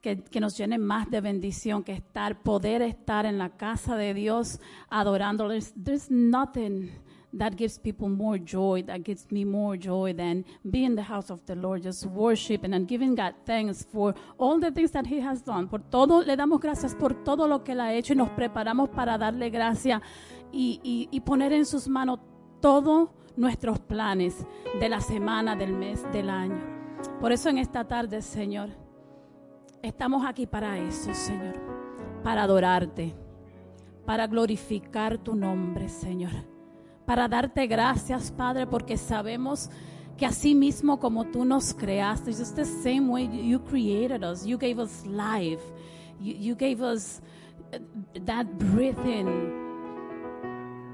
que, nos llene más de bendición que estar, poder estar en la casa de Dios adorando. There's, there's nothing that gives people more joy, that gives me more joy than being in the house of the Lord, just worshiping and giving God thanks for all the things that He has done. Por todo, le damos gracias por todo lo que Él ha hecho y nos preparamos para darle gracias y, y, y poner en sus manos todos nuestros planes de la semana, del mes, del año. Por eso en esta tarde, Señor, estamos aquí para eso, Señor, para adorarte, para glorificar tu nombre, Señor para darte gracias, Padre, porque sabemos que así mismo como tú nos creaste, just the same way you created us, you gave us life, you, you gave us that breathing,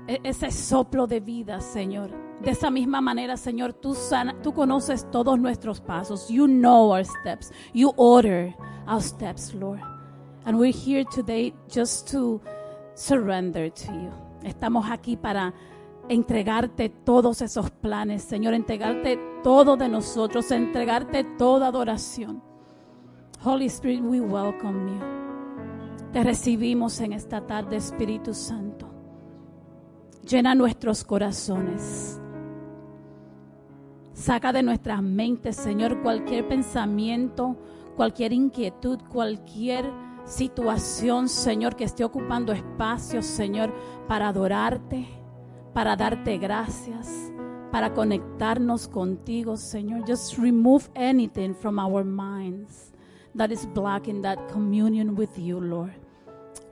e, ese soplo de vida, Señor. De esa misma manera, Señor, tú, sana, tú conoces todos nuestros pasos. You know our steps. You order our steps, Lord. And we're here today just to surrender to you. Estamos aquí para entregarte todos esos planes, Señor, entregarte todo de nosotros, entregarte toda adoración. Holy Spirit, we welcome you. Te recibimos en esta tarde, Espíritu Santo. Llena nuestros corazones. Saca de nuestras mentes, Señor, cualquier pensamiento, cualquier inquietud, cualquier situación, Señor, que esté ocupando espacio, Señor, para adorarte para darte gracias, para conectarnos contigo, Señor. Just remove anything from our minds that is blocking that communion with you, Lord.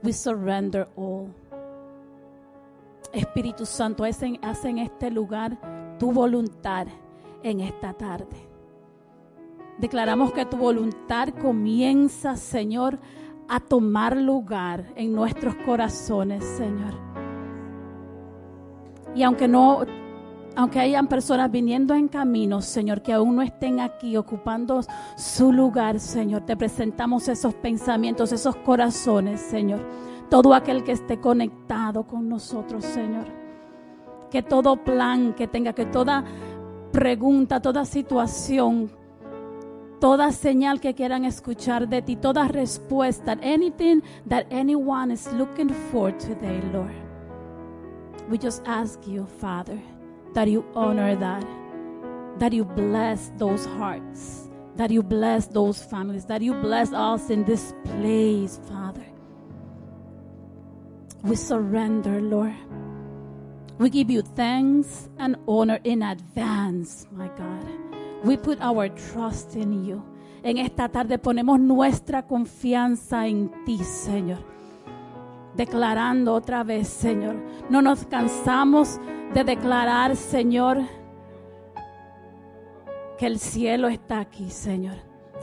We surrender all. Espíritu Santo, haz en, haz en este lugar tu voluntad en esta tarde. Declaramos que tu voluntad comienza, Señor, a tomar lugar en nuestros corazones, Señor. Y aunque no, aunque hayan personas viniendo en camino, Señor, que aún no estén aquí ocupando su lugar, Señor, te presentamos esos pensamientos, esos corazones, Señor. Todo aquel que esté conectado con nosotros, Señor. Que todo plan que tenga, que toda pregunta, toda situación, toda señal que quieran escuchar de ti, toda respuesta, anything that anyone is looking for today, Lord. We just ask you, Father, that you honor that, that you bless those hearts, that you bless those families, that you bless us in this place, Father. We surrender, Lord. We give you thanks and honor in advance, my God. We put our trust in you. En esta tarde ponemos nuestra confianza en ti, Señor declarando otra vez, Señor. No nos cansamos de declarar, Señor, que el cielo está aquí, Señor.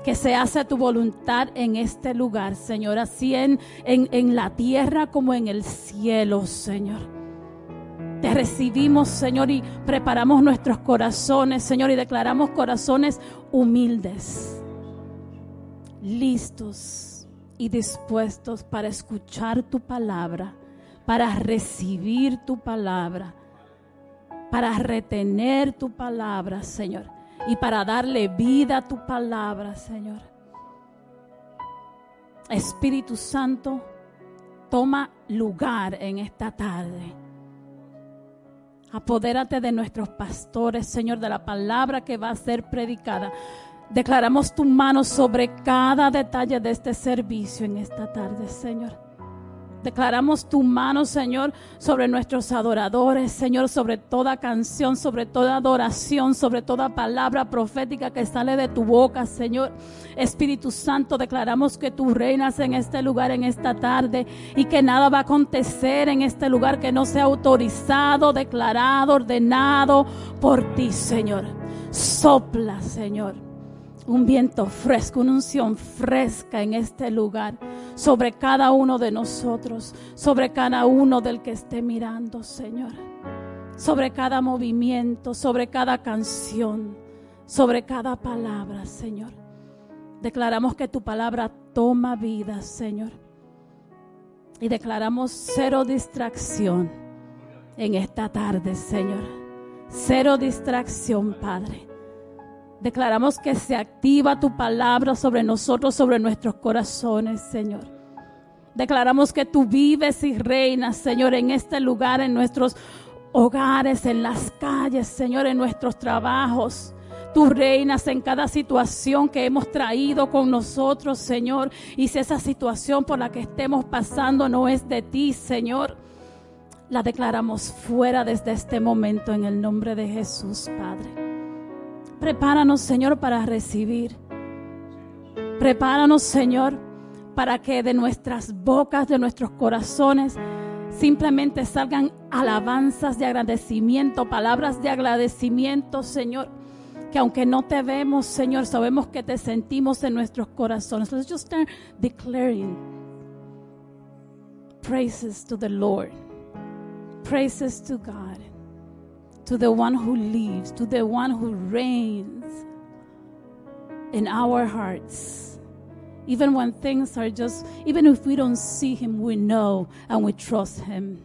Que se hace tu voluntad en este lugar, Señor. Así en, en, en la tierra como en el cielo, Señor. Te recibimos, Señor, y preparamos nuestros corazones, Señor, y declaramos corazones humildes, listos y dispuestos para escuchar tu palabra, para recibir tu palabra, para retener tu palabra, Señor, y para darle vida a tu palabra, Señor. Espíritu Santo, toma lugar en esta tarde. Apodérate de nuestros pastores, Señor, de la palabra que va a ser predicada. Declaramos tu mano sobre cada detalle de este servicio en esta tarde, Señor. Declaramos tu mano, Señor, sobre nuestros adoradores, Señor, sobre toda canción, sobre toda adoración, sobre toda palabra profética que sale de tu boca, Señor. Espíritu Santo, declaramos que tú reinas en este lugar, en esta tarde, y que nada va a acontecer en este lugar que no sea autorizado, declarado, ordenado por ti, Señor. Sopla, Señor un viento fresco, una unción fresca en este lugar, sobre cada uno de nosotros, sobre cada uno del que esté mirando, Señor, sobre cada movimiento, sobre cada canción, sobre cada palabra, Señor. Declaramos que tu palabra toma vida, Señor. Y declaramos cero distracción en esta tarde, Señor. Cero distracción, Padre Declaramos que se activa tu palabra sobre nosotros, sobre nuestros corazones, Señor. Declaramos que tú vives y reinas, Señor, en este lugar, en nuestros hogares, en las calles, Señor, en nuestros trabajos. Tú reinas en cada situación que hemos traído con nosotros, Señor. Y si esa situación por la que estemos pasando no es de ti, Señor, la declaramos fuera desde este momento en el nombre de Jesús, Padre. Prepáranos, Señor, para recibir. Prepáranos, Señor, para que de nuestras bocas, de nuestros corazones, simplemente salgan alabanzas de agradecimiento, palabras de agradecimiento, Señor. Que aunque no te vemos, Señor, sabemos que te sentimos en nuestros corazones. Let's just start declaring praises to the Lord, praises to God to the one who lives, to the one who reigns in our hearts. Even when things are just, even if we don't see him, we know and we trust him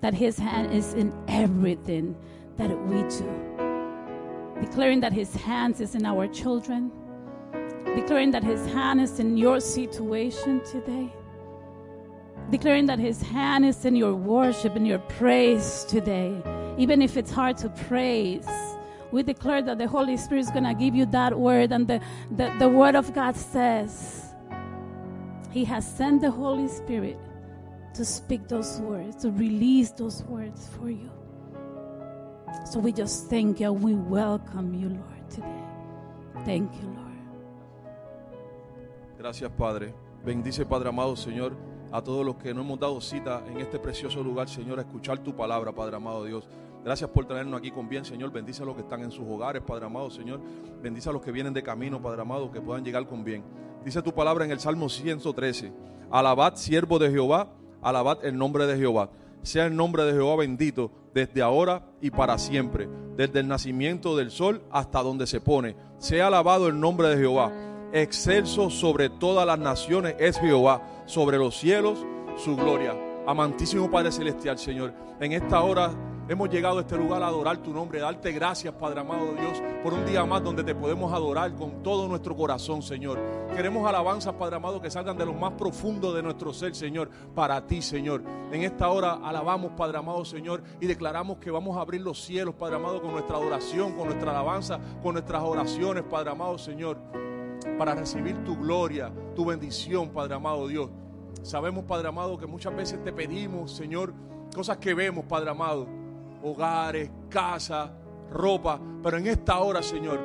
that his hand is in everything that we do. Declaring that his hand is in our children, declaring that his hand is in your situation today declaring that his hand is in your worship and your praise today even if it's hard to praise. We declare that the Holy Spirit is going to give you that word, and the, the, the Word of God says He has sent the Holy Spirit to speak those words, to release those words for you. So we just thank you. We welcome you, Lord, today. Thank you, Lord. Gracias, Padre. Bendice, Padre amado, Señor, a todos los que no hemos dado cita en este precioso lugar, Señor, a escuchar tu palabra, Padre amado Dios. Gracias por traernos aquí con bien, Señor. Bendice a los que están en sus hogares, Padre amado, Señor. Bendice a los que vienen de camino, Padre amado, que puedan llegar con bien. Dice tu palabra en el Salmo 113. Alabad, siervo de Jehová, alabad el nombre de Jehová. Sea el nombre de Jehová bendito desde ahora y para siempre, desde el nacimiento del sol hasta donde se pone. Sea alabado el nombre de Jehová. Excelso sobre todas las naciones es Jehová, sobre los cielos su gloria. Amantísimo Padre Celestial, Señor, en esta hora Hemos llegado a este lugar a adorar tu nombre, darte gracias, Padre amado Dios, por un día más donde te podemos adorar con todo nuestro corazón, Señor. Queremos alabanzas, Padre amado, que salgan de lo más profundo de nuestro ser, Señor, para ti, Señor. En esta hora alabamos, Padre amado, Señor, y declaramos que vamos a abrir los cielos, Padre amado, con nuestra adoración, con nuestra alabanza, con nuestras oraciones, Padre amado, Señor, para recibir tu gloria, tu bendición, Padre amado Dios. Sabemos, Padre amado, que muchas veces te pedimos, Señor, cosas que vemos, Padre amado hogares, casa, ropa. Pero en esta hora, Señor,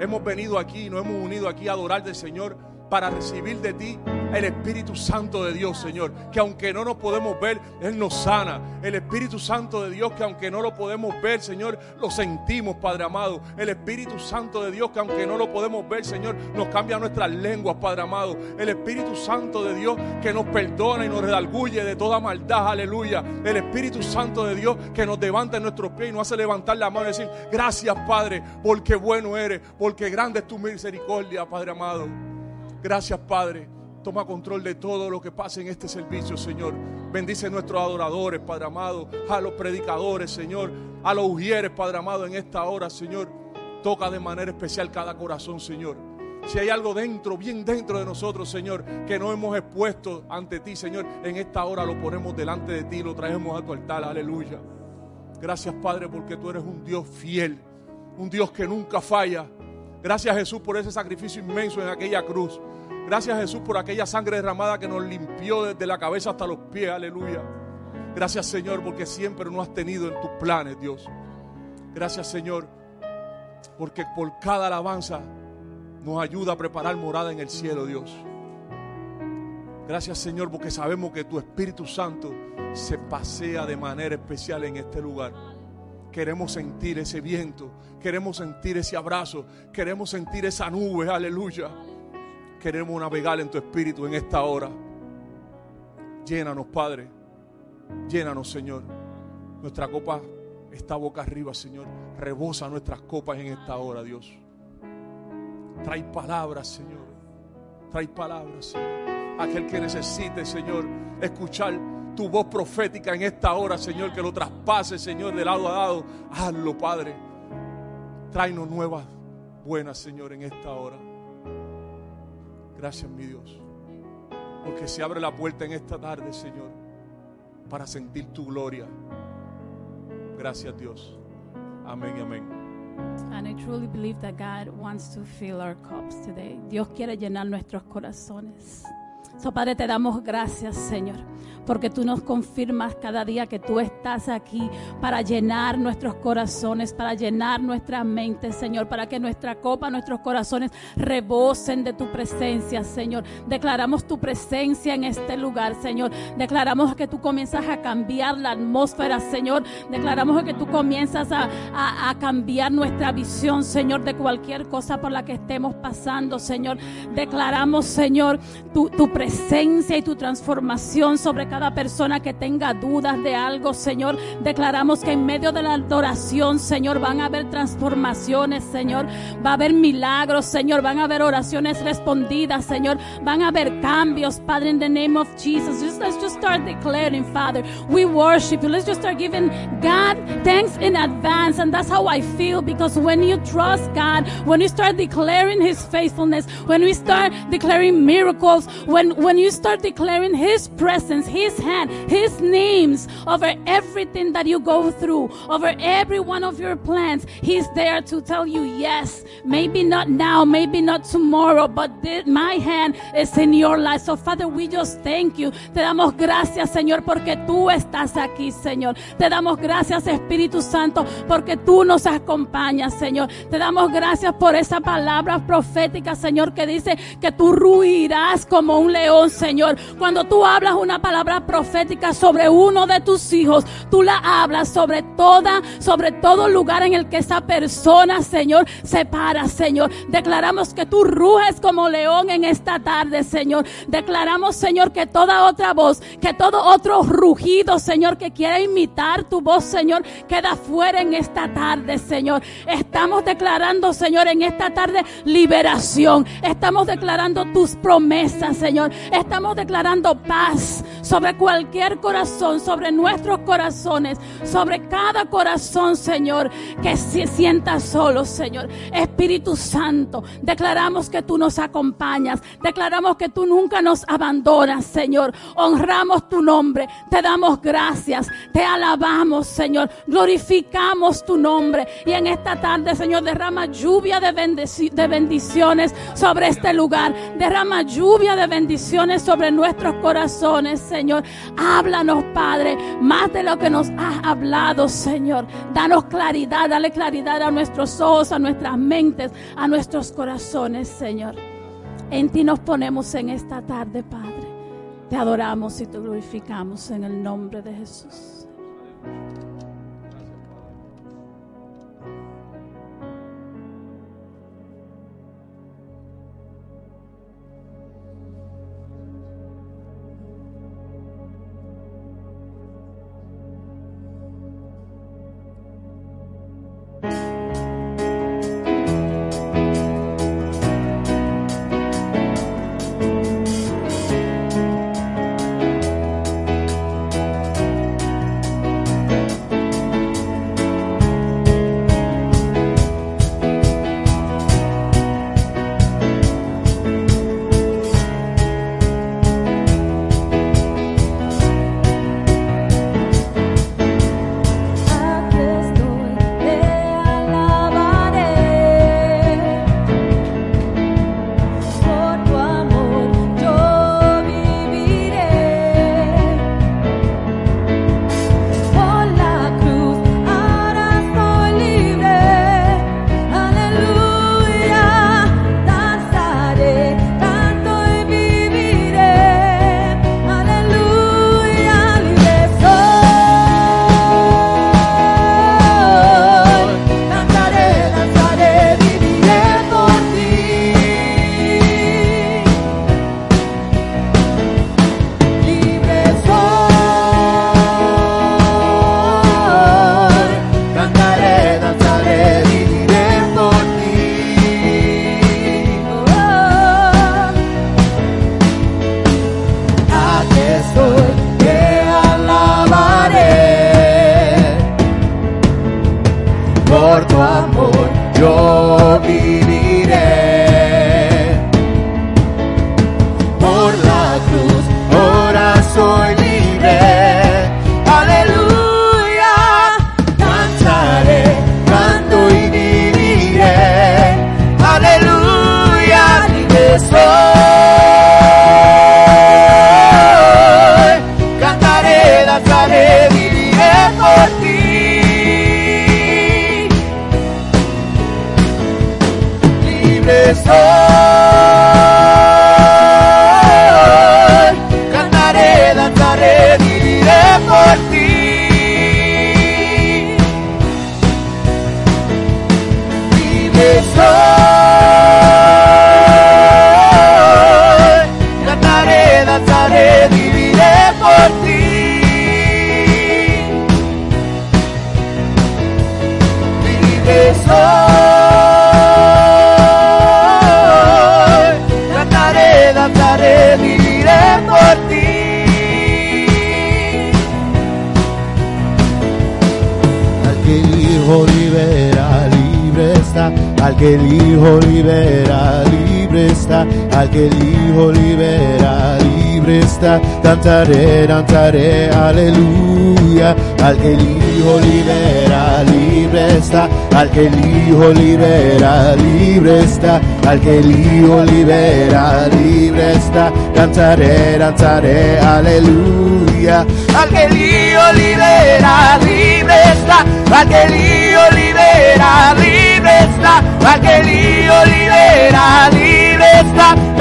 hemos venido aquí, nos hemos unido aquí a adorar del Señor para recibir de ti el Espíritu Santo de Dios, Señor. Que aunque no nos podemos ver, Él nos sana. El Espíritu Santo de Dios, que aunque no lo podemos ver, Señor, lo sentimos, Padre amado. El Espíritu Santo de Dios, que aunque no lo podemos ver, Señor, nos cambia nuestras lenguas, Padre amado. El Espíritu Santo de Dios, que nos perdona y nos redalgulle de toda maldad, aleluya. El Espíritu Santo de Dios, que nos levanta en nuestros pies y nos hace levantar la mano y decir, gracias, Padre, porque bueno eres, porque grande es tu misericordia, Padre amado. Gracias, Padre. Toma control de todo lo que pasa en este servicio, Señor. Bendice a nuestros adoradores, Padre amado, a los predicadores, Señor, a los ujieres, Padre amado, en esta hora, Señor. Toca de manera especial cada corazón, Señor. Si hay algo dentro, bien dentro de nosotros, Señor, que no hemos expuesto ante ti, Señor, en esta hora lo ponemos delante de ti, lo traemos a tu altar, aleluya. Gracias, Padre, porque tú eres un Dios fiel, un Dios que nunca falla. Gracias, Jesús, por ese sacrificio inmenso en aquella cruz. Gracias Jesús por aquella sangre derramada que nos limpió desde la cabeza hasta los pies. Aleluya. Gracias Señor porque siempre nos has tenido en tus planes, Dios. Gracias Señor porque por cada alabanza nos ayuda a preparar morada en el cielo, Dios. Gracias Señor porque sabemos que tu Espíritu Santo se pasea de manera especial en este lugar. Queremos sentir ese viento, queremos sentir ese abrazo, queremos sentir esa nube, aleluya queremos navegar en tu espíritu en esta hora. Llénanos, Padre. Llénanos, Señor. Nuestra copa está boca arriba, Señor. Rebosa nuestras copas en esta hora, Dios. Trae palabras, Señor. Trae palabras, Señor. Aquel que necesite, Señor, escuchar tu voz profética en esta hora, Señor, que lo traspase, Señor, de lado a lado. Hazlo, Padre. Tráenos nuevas buenas, Señor, en esta hora. Gracias, mi Dios. Porque se abre la puerta en esta tarde, Señor, para sentir tu gloria. Gracias, Dios. Amén y amén. And I truly believe that God wants to fill our cups today. Dios quiere llenar nuestros corazones. So, Padre, te damos gracias, Señor, porque tú nos confirmas cada día que tú estás aquí para llenar nuestros corazones, para llenar nuestras mentes, Señor, para que nuestra copa, nuestros corazones rebosen de tu presencia, Señor. Declaramos tu presencia en este lugar, Señor. Declaramos que tú comienzas a cambiar la atmósfera, Señor. Declaramos que tú comienzas a, a- cambiar nuestra visión, Señor, de cualquier cosa por la que estemos pasando, Señor. Declaramos, Señor, tu, tu presencia y tu transformación sobre cada persona que tenga dudas de algo, Señor. Declaramos que en medio de la adoración, Señor, van a haber transformaciones, Señor. Va a haber milagros, Señor. Van a haber oraciones respondidas, Señor. Van a haber cambios, Padre, in the name of Jesus. Let's just start declaring, Father. We worship you. Let's just start giving God thanks in advance. And that's how I feel because when you trust God, when you start declaring His faithfulness, when we start declaring miracles, when, when you start declaring His presence, His hand, His names over everything that you go through, over every one of your plans, He's there to tell you, yes, maybe not now, maybe not tomorrow, but thi- my hand is in your life. So, Father, we just thank you. Te damos gracias, Señor, porque tú estás aquí, Señor. Te damos gracias, Espíritu Santo, porque tú nos acompañas, Señor. Te damos gracias por esa palabra profética, Señor, que dice que tú ruirás como un león, Señor. Cuando tú hablas una palabra profética sobre uno de tus hijos, tú la hablas sobre toda, sobre todo lugar en el que esa persona, Señor, se para, Señor. Declaramos que tú ruges como león en esta tarde, Señor. Declaramos, Señor, que toda otra voz, que todo otro rugido, Señor, que quiera imitar tu voz, Señor, queda fuera en esta tarde, Señor. Estamos declarando, Señor, en esta tarde liberación. Estamos declarando tus promesas, Señor. Estamos declarando paz sobre cualquier corazón, sobre nuestros corazones, sobre cada corazón, Señor, que se sienta solo, Señor. Espíritu Santo, declaramos que tú nos acompañas. Declaramos que tú nunca nos abandonas, Señor. Honramos tu nombre. Te damos gracias. Te alabamos, Señor. Glorificamos tu nombre. Y en esta tarde, Señor, derrama lluvia de, bendici- de bendiciones sobre este lugar. Derrama lluvia de bendiciones sobre nuestros corazones, Señor. Háblanos, Padre, más de lo que nos has hablado, Señor. Danos claridad, dale claridad a nuestros ojos, a nuestras mentes, a nuestros corazones, Señor. En ti nos ponemos en esta tarde, Padre. Te adoramos y te glorificamos en el nombre de Jesús. Está. Cantaré, cantaré, aleluya. Al que el Hijo libera, libre está. Al que el Hijo libera, libre está. Al que el Hijo libera, libre está. Cantaré, cantaré, aleluya. Al que el Hijo libera, libre está. Al que el Hijo libera, libre está. Al que el Hijo libera, libre.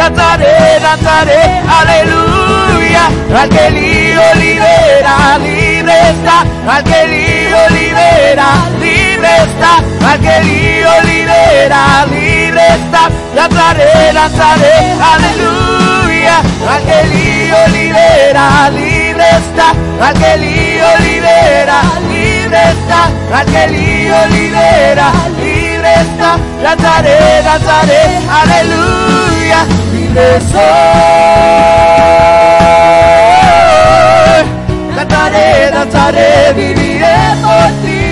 Cantaré, cantaré, aleluya. Al que el Hijo libera, libre está. Al que el Hijo libera, libre está. Al que el libera, libre está. Cantaré, cantaré, aleluya. Al que el libera, libre está. Al que el Hijo libera, libre está. Al que el libera, libre está. Cantaré, cantaré, aleluya. Libre soy. Cantaré, danzaré, viviré por ti.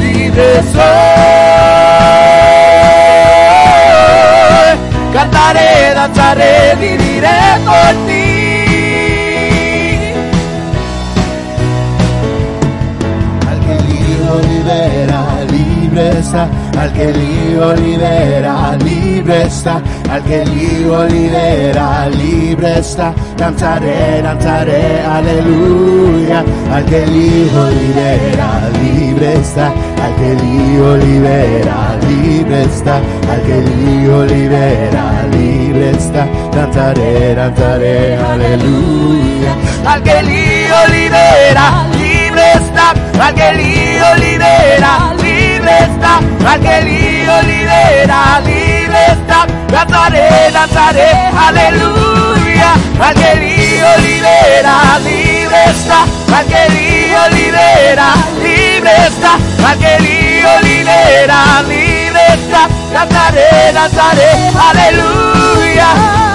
Libre soy. Cantaré, danzaré, viviré por ti. Al que el libera, libre está. Al que el libera, libre está. Cantaré, cantaré, aleluya. Al que el libera, libre está. Al que el libera, libre está. Al que el libera, libre está. Cantaré, cantaré, aleluya. Al que el libera, libre está. Al que el Hijo libera, está. Al que libera, libre está. Cantaré, danzaré, aleluya. Al que Hijo libera, libre está. Al que Hijo libera, libre está. Al que Hijo libera, libre está. Cantaré, danzaré, aleluya.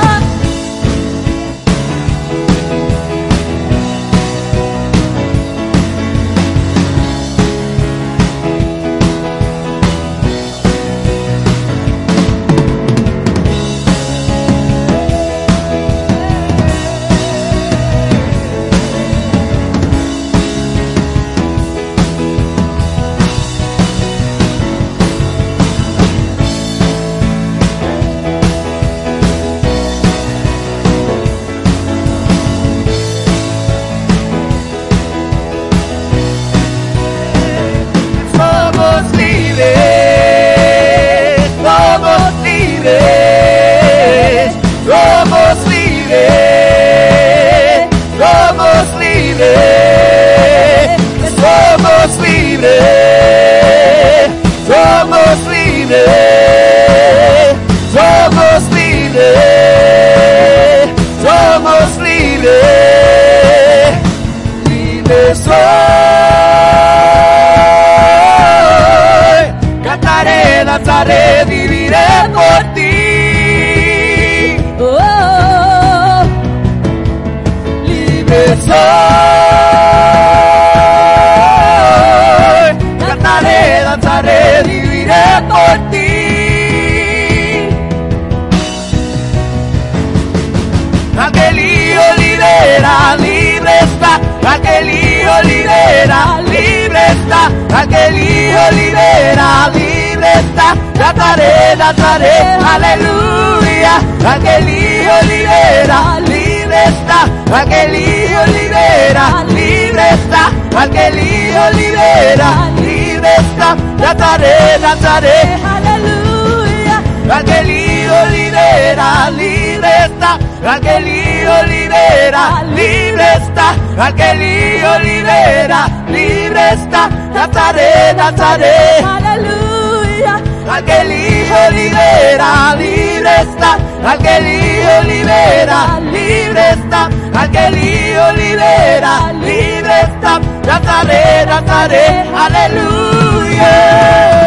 al que libera, libre está Nazaret, Nazaret. Aleluya. Al que hijo libera, libre está. Al que libera, libre está. Al que libera, libre está. Nazaret, Nazaret. Aleluya.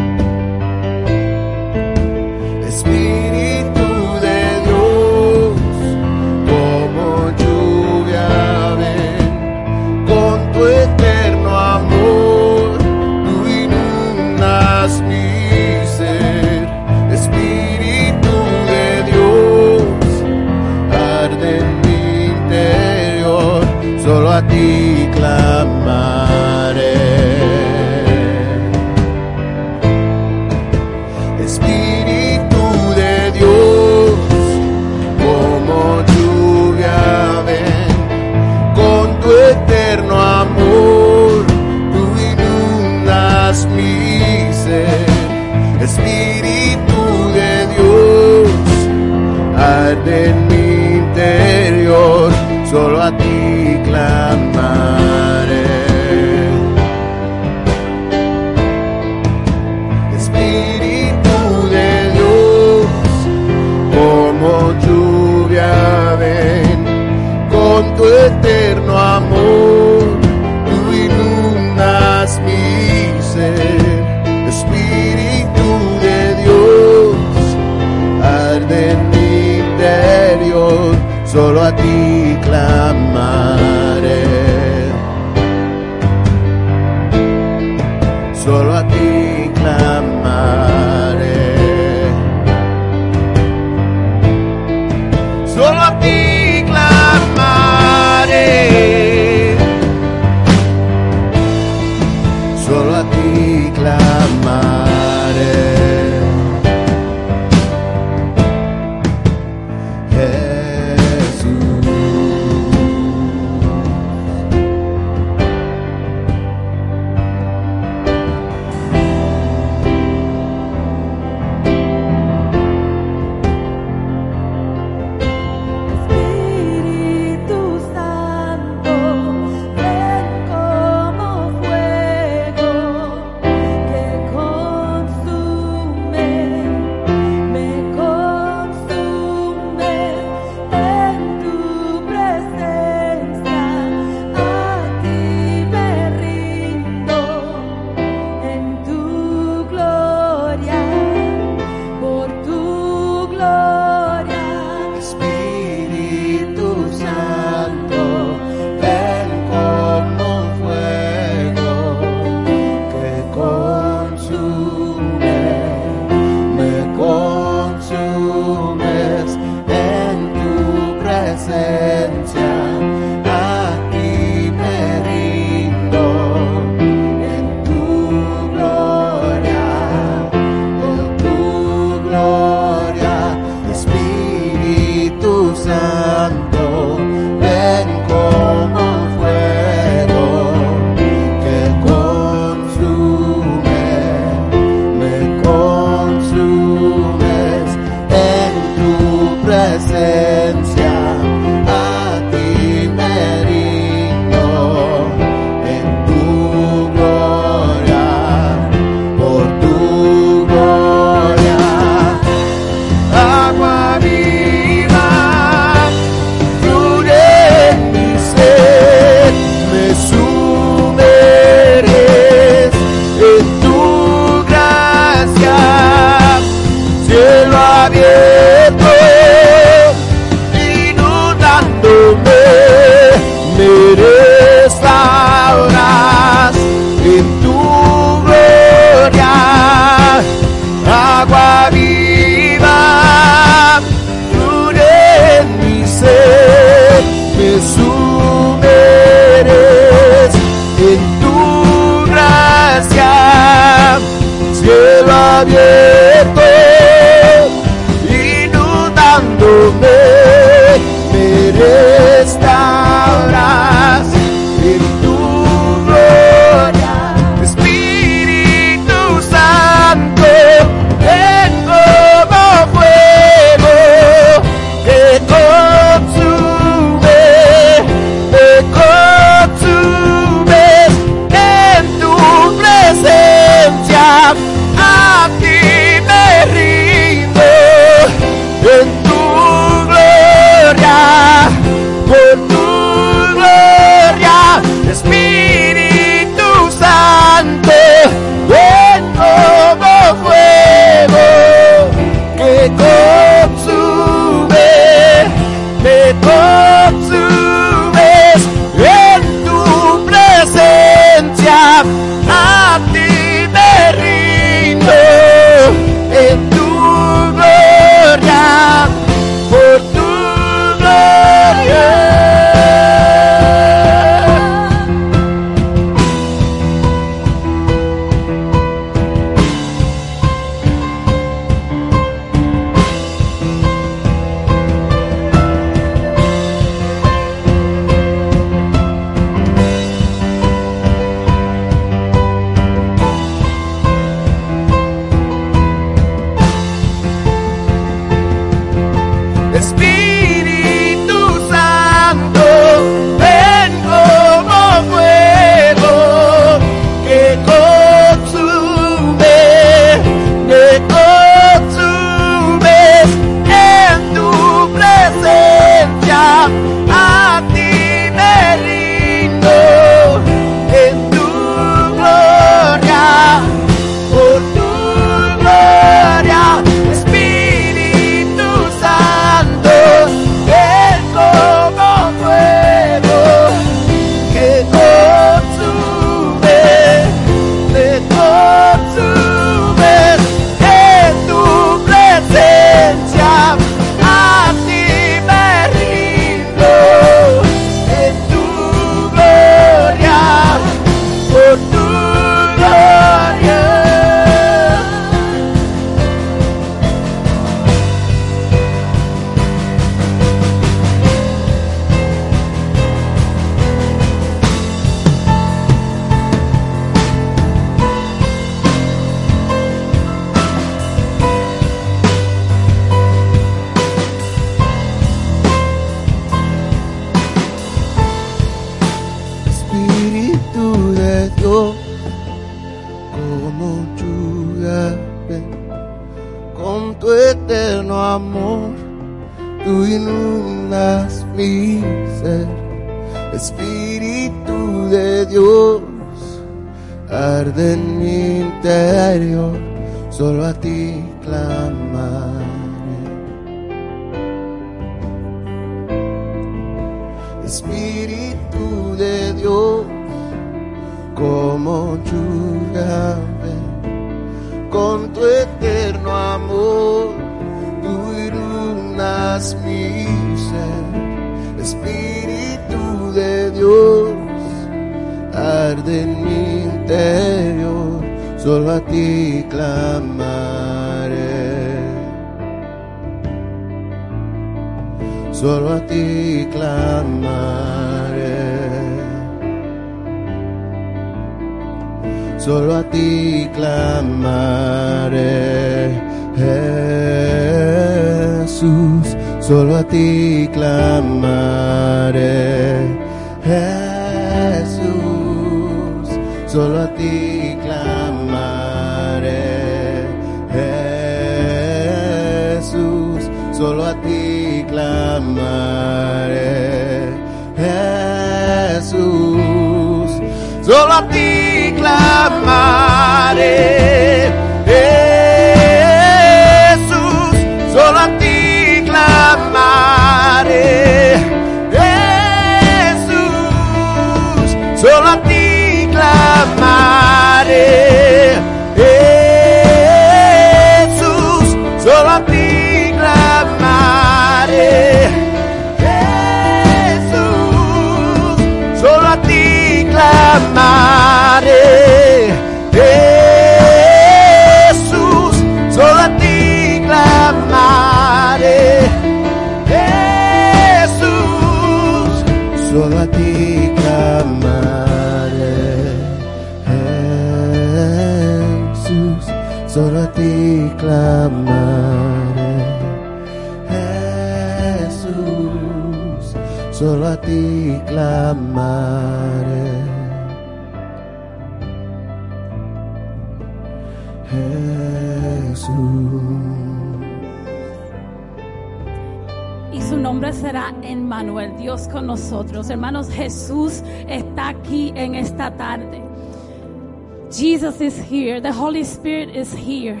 Holy Spirit is here.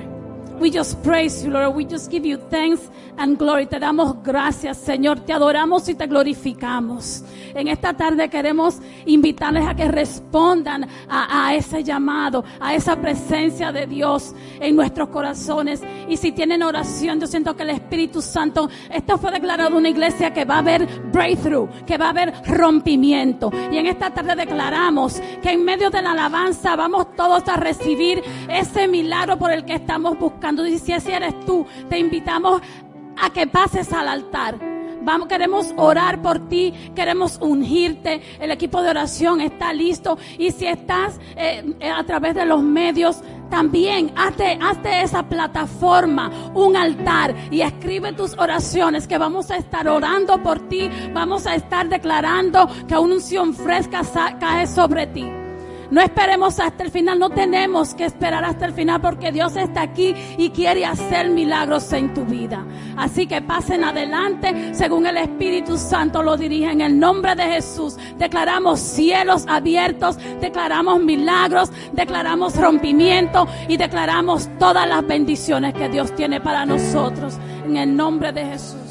We just praise you, Lord. We just give you thanks and glory. Te damos gracias, Señor. Te adoramos y te glorificamos. En esta tarde queremos invitarles a que respondan a, ese llamado, a esa presencia de Dios en nuestros corazones. Y si tienen oración, yo siento que el Espíritu Santo, esto fue declarado una iglesia que va a haber breakthrough, que va a haber rompimiento. Y en esta tarde declaramos que en medio de la alabanza vamos todos a recibir ese milagro por el que estamos buscando. Y si ese eres tú, te invitamos a que pases al altar. Queremos orar por ti, queremos ungirte. El equipo de oración está listo. Y si estás eh, eh, a través de los medios, también hazte, hazte esa plataforma, un altar y escribe tus oraciones que vamos a estar orando por ti. Vamos a estar declarando que una unción fresca cae sobre ti. No esperemos hasta el final, no tenemos que esperar hasta el final porque Dios está aquí y quiere hacer milagros en tu vida. Así que pasen adelante según el Espíritu Santo lo dirige en el nombre de Jesús. Declaramos cielos abiertos, declaramos milagros, declaramos rompimiento y declaramos todas las bendiciones que Dios tiene para nosotros en el nombre de Jesús.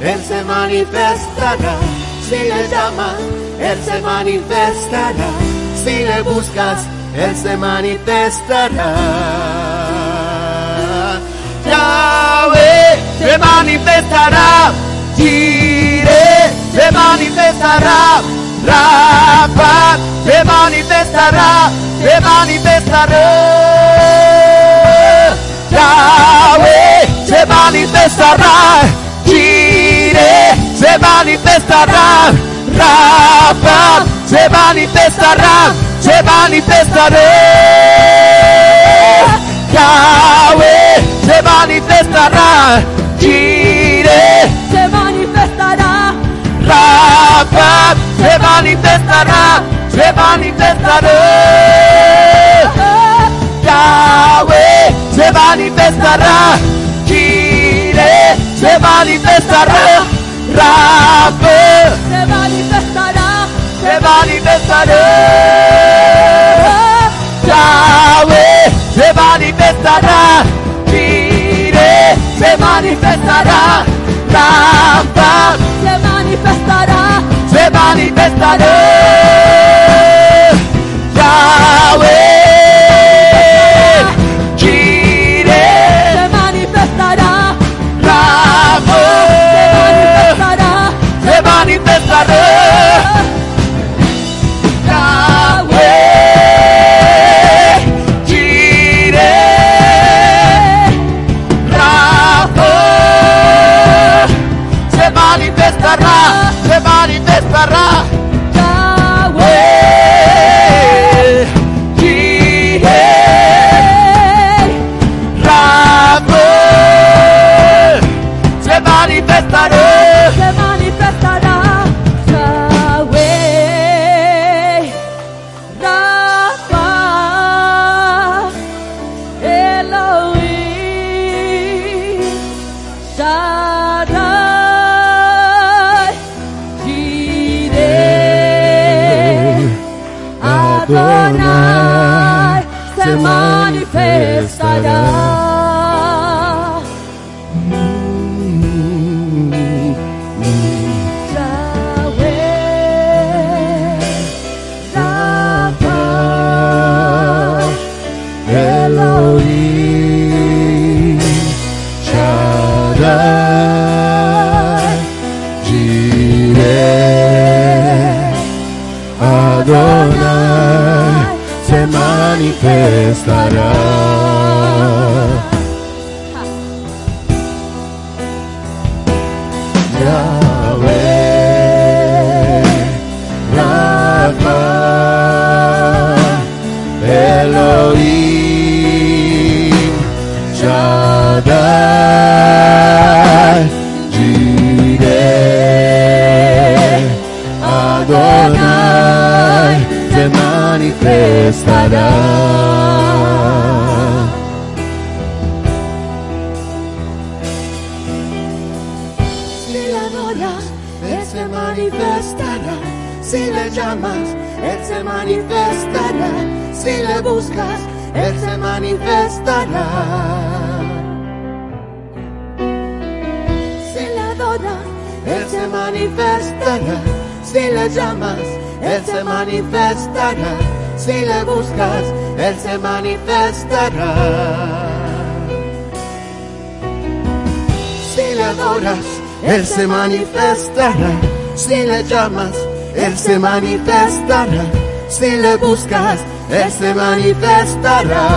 Él se manifestará. Si le llamas, Él se manifestará. Si le buscas, Él se manifestará. Yahweh se manifestará. Jireh se manifestará. Rafa se manifestará. Se manifestará. Yahweh se manifestará. iré, se manifestará, Rafa, se manifestará, se manifestará. Yahweh se manifestará, iré, se manifestará, Rafa, se manifestará, se manifestará. Yahweh se manifestará. Se manifestará, Rafa se manifestará. se manifestará. Yahweh se manifestará, Jireh se manifestará, Rafa se manifestará. se manifestará. Manifestará. Yahweh, Elohim, Adonai, se manifestará. Si le buscas, Él se manifestará. Si le adoras, Él se manifestará. Si le llamas, Él se manifestará. Si le buscas, Él se manifestará. Si le adoras, Él se manifestará. Si le llamas, Él se manifestará. Si le buscas, Él se manifestará.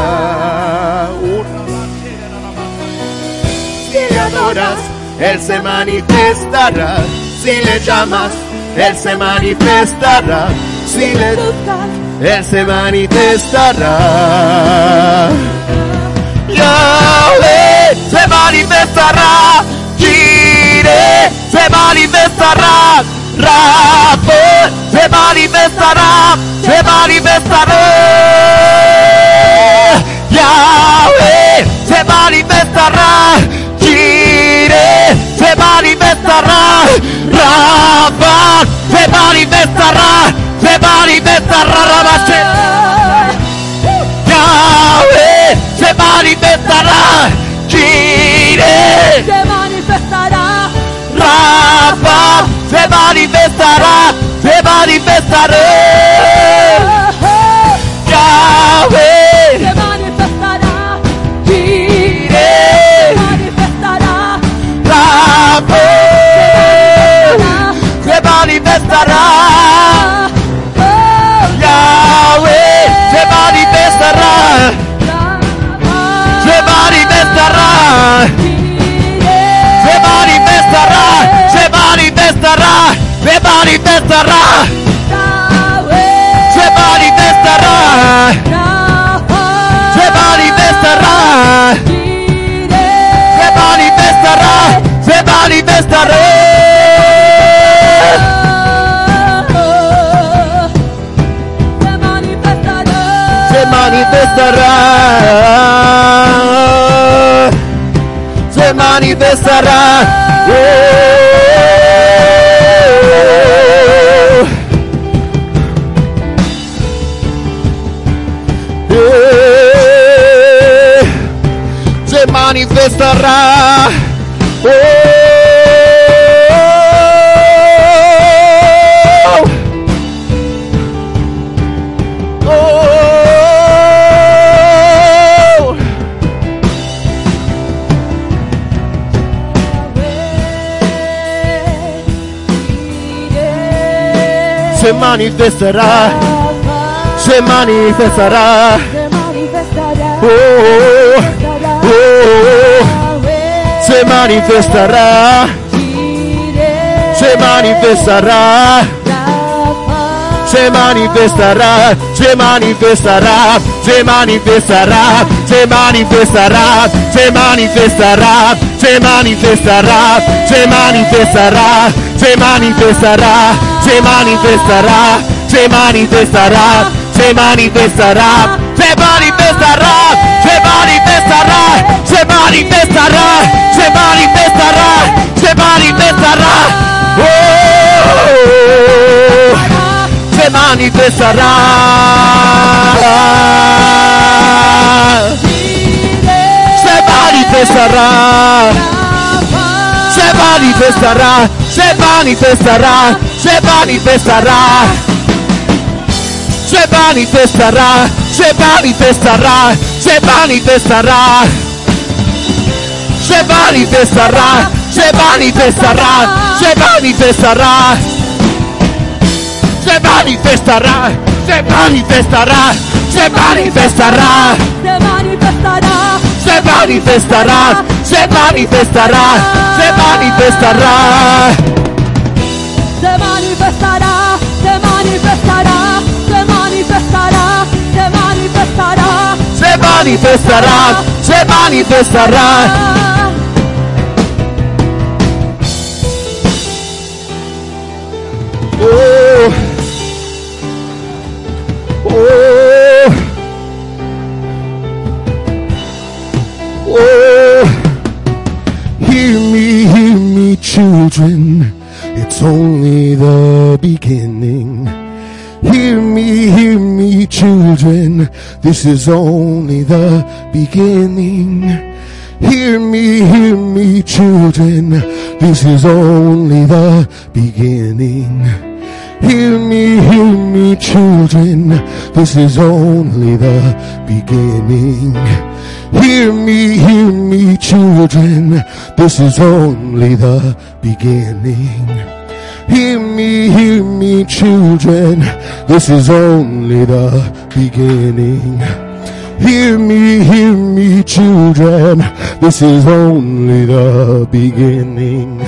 Si le adoras, Él se manifestará. Si le llamas, Él se manifestará. Si le buscas, Él se manifestará. Yahweh se manifestará, Jireh se manifestará, Rafa se manifestará, se manifestará. Yahweh se manifestará, Jireh se manifestará, Rafa se manifestará, se manifestará, Rabasheh. Yahweh se manifestará, Jireh, Se manifestará. Se manifestará, se manifestará, Yahweh, Se manifestará. Rafa se manifestará, Yahweh. Se manifestará, se manifestará. se manifestará, se manifestará. Manifestará, se manifestará, se manifestará, se manifestará, se manifestará. Manifestará, se manifestará. Oh. estará. Oh, oh, oh, se manifestará, se manifestará. Se manifestará. Oh. Se manifestará. se manifestará, se manifestará, se manifestará, se manifestará, se manifestará, se manifestará, se manifestará, se manifestará, se manifestará, se manifestará, se manifestará, se manifestará, Cebali Besarra, Cebali Besarra, Cebali Besarra, Cebali Besarra, Cebali Besarra. Cebali Besarra. Cebali Besarra. Cebali Besarra, Cebali Besarra, Cebali Besarra. Se manifesterà Se manifestará. Se manifestará. Se manifestará. Se manifestará. Se manifestará se manifestará, se manifestará, se manifestará, se manifestará, se manifestará, se manifestará, se manifestará. se manifestará, se manifestará, se manifestará, se manifestará, Se manifestará, se manifestará. Oh. oh. Oh. Oh. Hear me, hear me, children. It's only the beginning. Hear me, hear me, children. This is only the beginning. Hear me, hear me, children. This is only the beginning. Hear me, hear me, children. This is only the beginning. Hear me, hear me, children. This is only the beginning. Hear me, hear me, children. This is only the beginning. Hear me, hear me, children. This is only the beginning.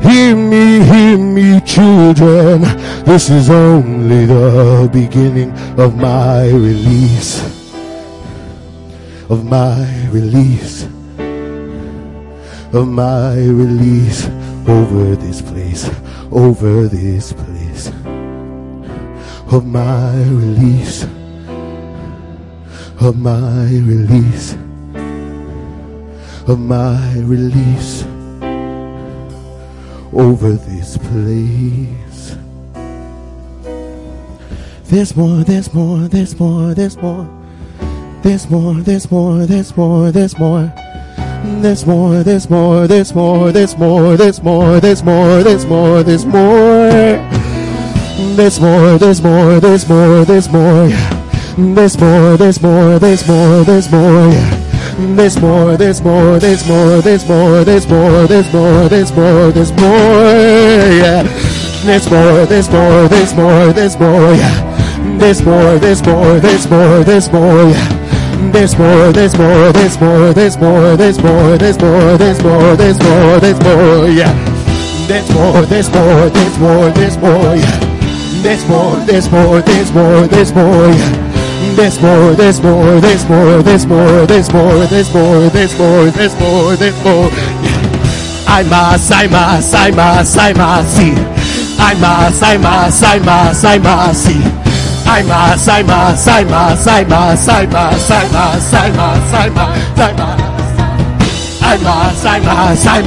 Hear me, hear me, children. This is only the beginning of my release. Of my release. Of my release over this place. Over this place. Of my release. Of my release. Of my release over this place. There's more, there's more, there's more, there's more. There's more, there's more, there's more, there's more. There's more, there's more, there's more, there's more, there's more, there's more, there's more. There's more, there's more, there's more, there's more. There's more, there's more, there's more, there's more. There's more, there's more, there's more, there's more, there's more, there's more, there's more, there's more. There's more, there's more, there's more, there's more. There's more, there's more, there's more, there's more, yeah. There's more, there's more, there's more, there's more, there's more, there's more, there's more, there's more, there's more, yeah. There's more, there's more, there's more, there's more, yeah. There's more, there's more, there's more, there's more. There's more, there's more, there's more, there's more, there's more, there's more, there's more, there's more, there's more. Hay más, hay más, hay más, hay más, sí. Hay más, hay más, hay más, hay más, sí. Hay más, hay más, hay más, hay más, hay más, hay más, hay más, hay más, hay más. Hay más, hay más, hay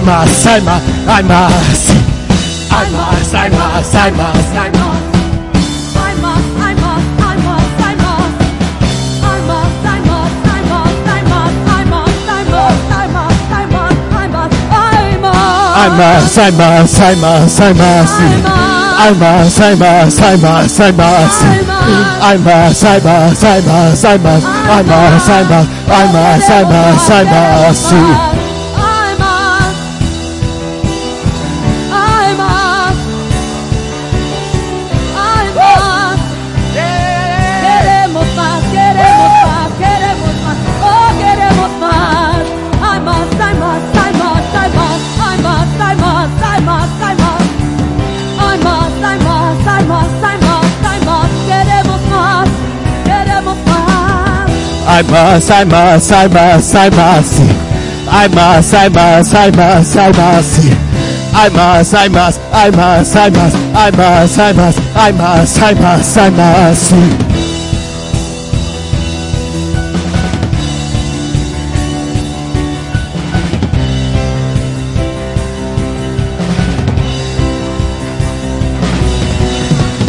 más, hay más. Hay más, hay más, I must, I must, I must, I must. I must, I must, I must, I must. I must, I must, I must, I must. I must, I must, I must, I must, I must. Más. Hay más, hay más, hay más, hay más. sí. Hay más, hay más, hay más, hay más. sí. Hay más, hay más, hay más, hay más, hay más, hay más, hay más, hay más, hay más. sí.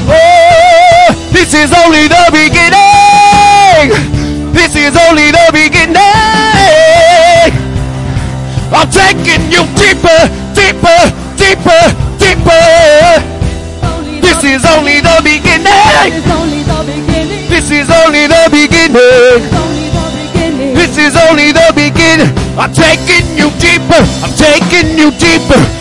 Oh, this is only the beginning. This is only the beginning. I'm taking you deeper, deeper, deeper, deeper. This is only the beginning. This is only the beginning. This is only the beginning. I'm taking you deeper. I'm taking you deeper.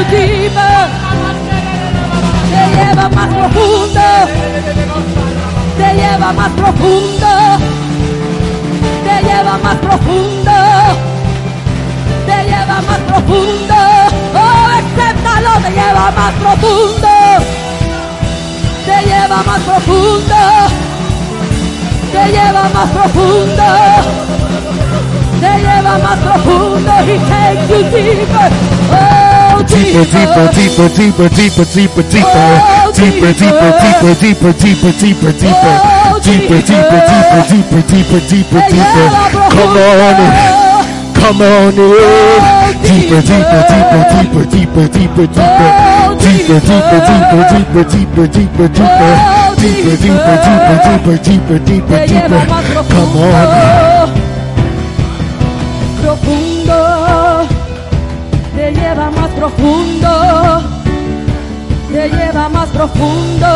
Te lleva más profundo. Te lleva más profundo. Te lleva más profundo. Te lleva más profundo. Oh, acéptalo, te lleva más profundo. Te lleva más profundo te lleva más profundo, te lleva más profundo. He takes you deeper, Deeper, deeper, deeper, deeper, deeper, deeper, deeper, deeper, deeper, deeper, deeper, deeper, deeper, deeper, deeper, deeper, deeper, deeper, deeper, deeper. Come on come on. Deeper, deeper, deeper, deeper, deeper, deeper, deeper, deeper, deeper, deeper, deeper, deeper, deeper, deeper, deeper, deeper, deeper, deeper, deeper, más deeper. Come on. Profundo, te lleva más profundo,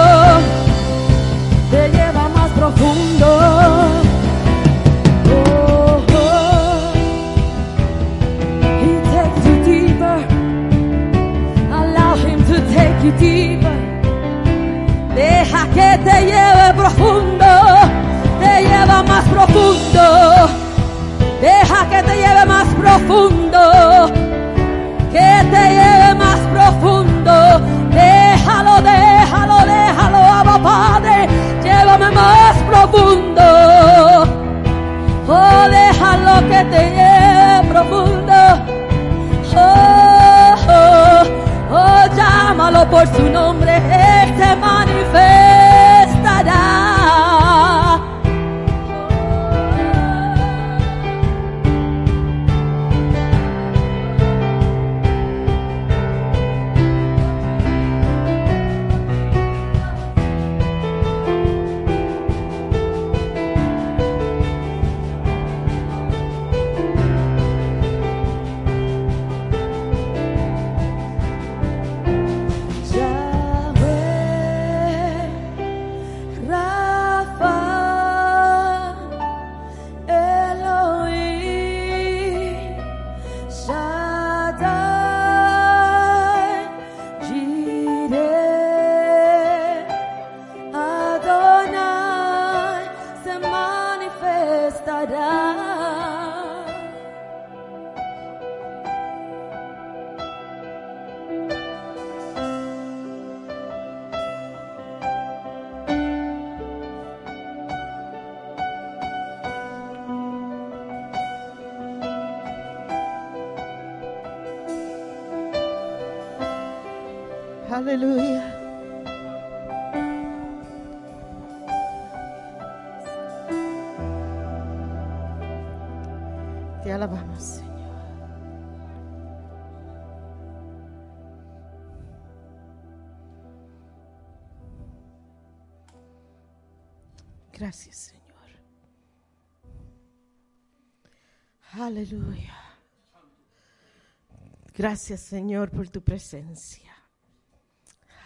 Gracias, Señor, por tu presencia.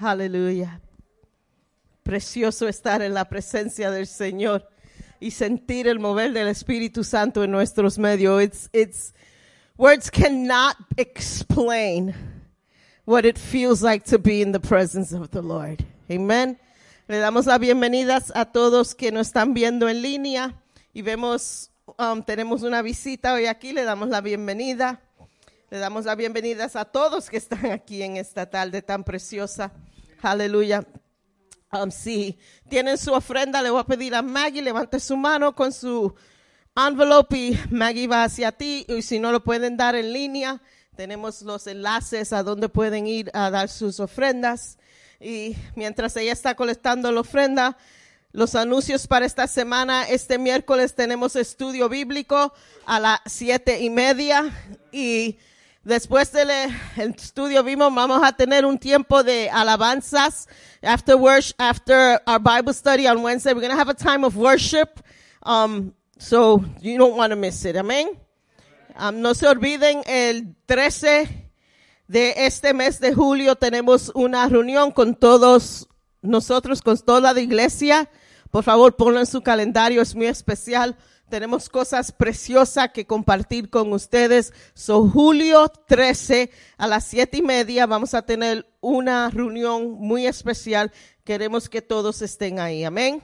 Aleluya. Precioso estar en la presencia del Señor y sentir el mover del Espíritu Santo en nuestros medios. It's, it's, words cannot explain what it feels like to be in the presence of the Lord. Amen. Le damos las bienvenidas a todos que nos están viendo en línea y vemos, um, tenemos una visita hoy aquí, le damos la bienvenida. Le damos las bienvenidas a todos que están aquí en esta tarde tan preciosa. Aleluya. Um, si tienen su ofrenda, le voy a pedir a Maggie, levante su mano con su envelope y Maggie va hacia ti. Y si no lo pueden dar en línea, tenemos los enlaces a donde pueden ir a dar sus ofrendas. Y mientras ella está colectando la ofrenda, los anuncios para esta semana, este miércoles tenemos estudio bíblico a las siete y media y Después del eh, estudio vimos, vamos a tener un tiempo de alabanzas. After worship, after our Bible study on Wednesday, we're going to have a time of worship. Um, so you don't want to miss it. Amén. Um, no se olviden, el 13 de este mes de julio tenemos una reunión con todos nosotros, con toda la iglesia. Por favor, ponlo en su calendario, es muy especial. Tenemos cosas preciosas que compartir con ustedes. So, julio 13 a las siete y media vamos a tener una reunión muy especial. Queremos que todos estén ahí. Amén.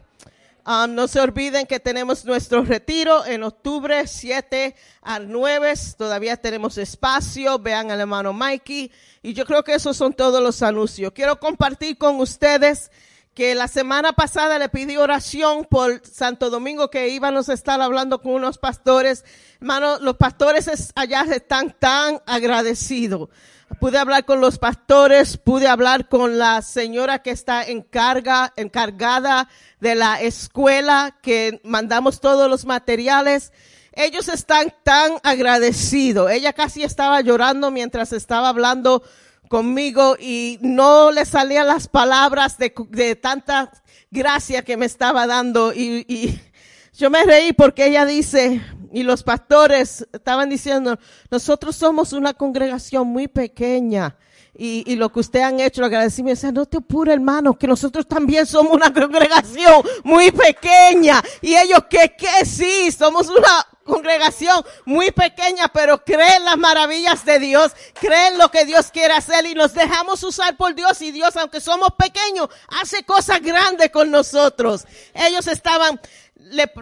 Um, no se olviden que tenemos nuestro retiro en octubre 7 al 9. Todavía tenemos espacio. Vean al hermano Mikey. Y yo creo que esos son todos los anuncios. Quiero compartir con ustedes que la semana pasada le pedí oración por Santo Domingo que íbamos a estar hablando con unos pastores. Hermano, los pastores allá están tan agradecidos. Pude hablar con los pastores, pude hablar con la señora que está encarga, encargada de la escuela, que mandamos todos los materiales. Ellos están tan agradecidos. Ella casi estaba llorando mientras estaba hablando conmigo y no le salían las palabras de, de tanta gracia que me estaba dando y, y yo me reí porque ella dice, y los pastores estaban diciendo, nosotros somos una congregación muy pequeña. Y, y lo que usted han hecho, lo agradecimiento, no te apures hermano, que nosotros también somos una congregación muy pequeña. Y ellos que, que sí, somos una congregación muy pequeña, pero creen las maravillas de Dios, creen lo que Dios quiere hacer y nos dejamos usar por Dios y Dios, aunque somos pequeños, hace cosas grandes con nosotros. Ellos estaban,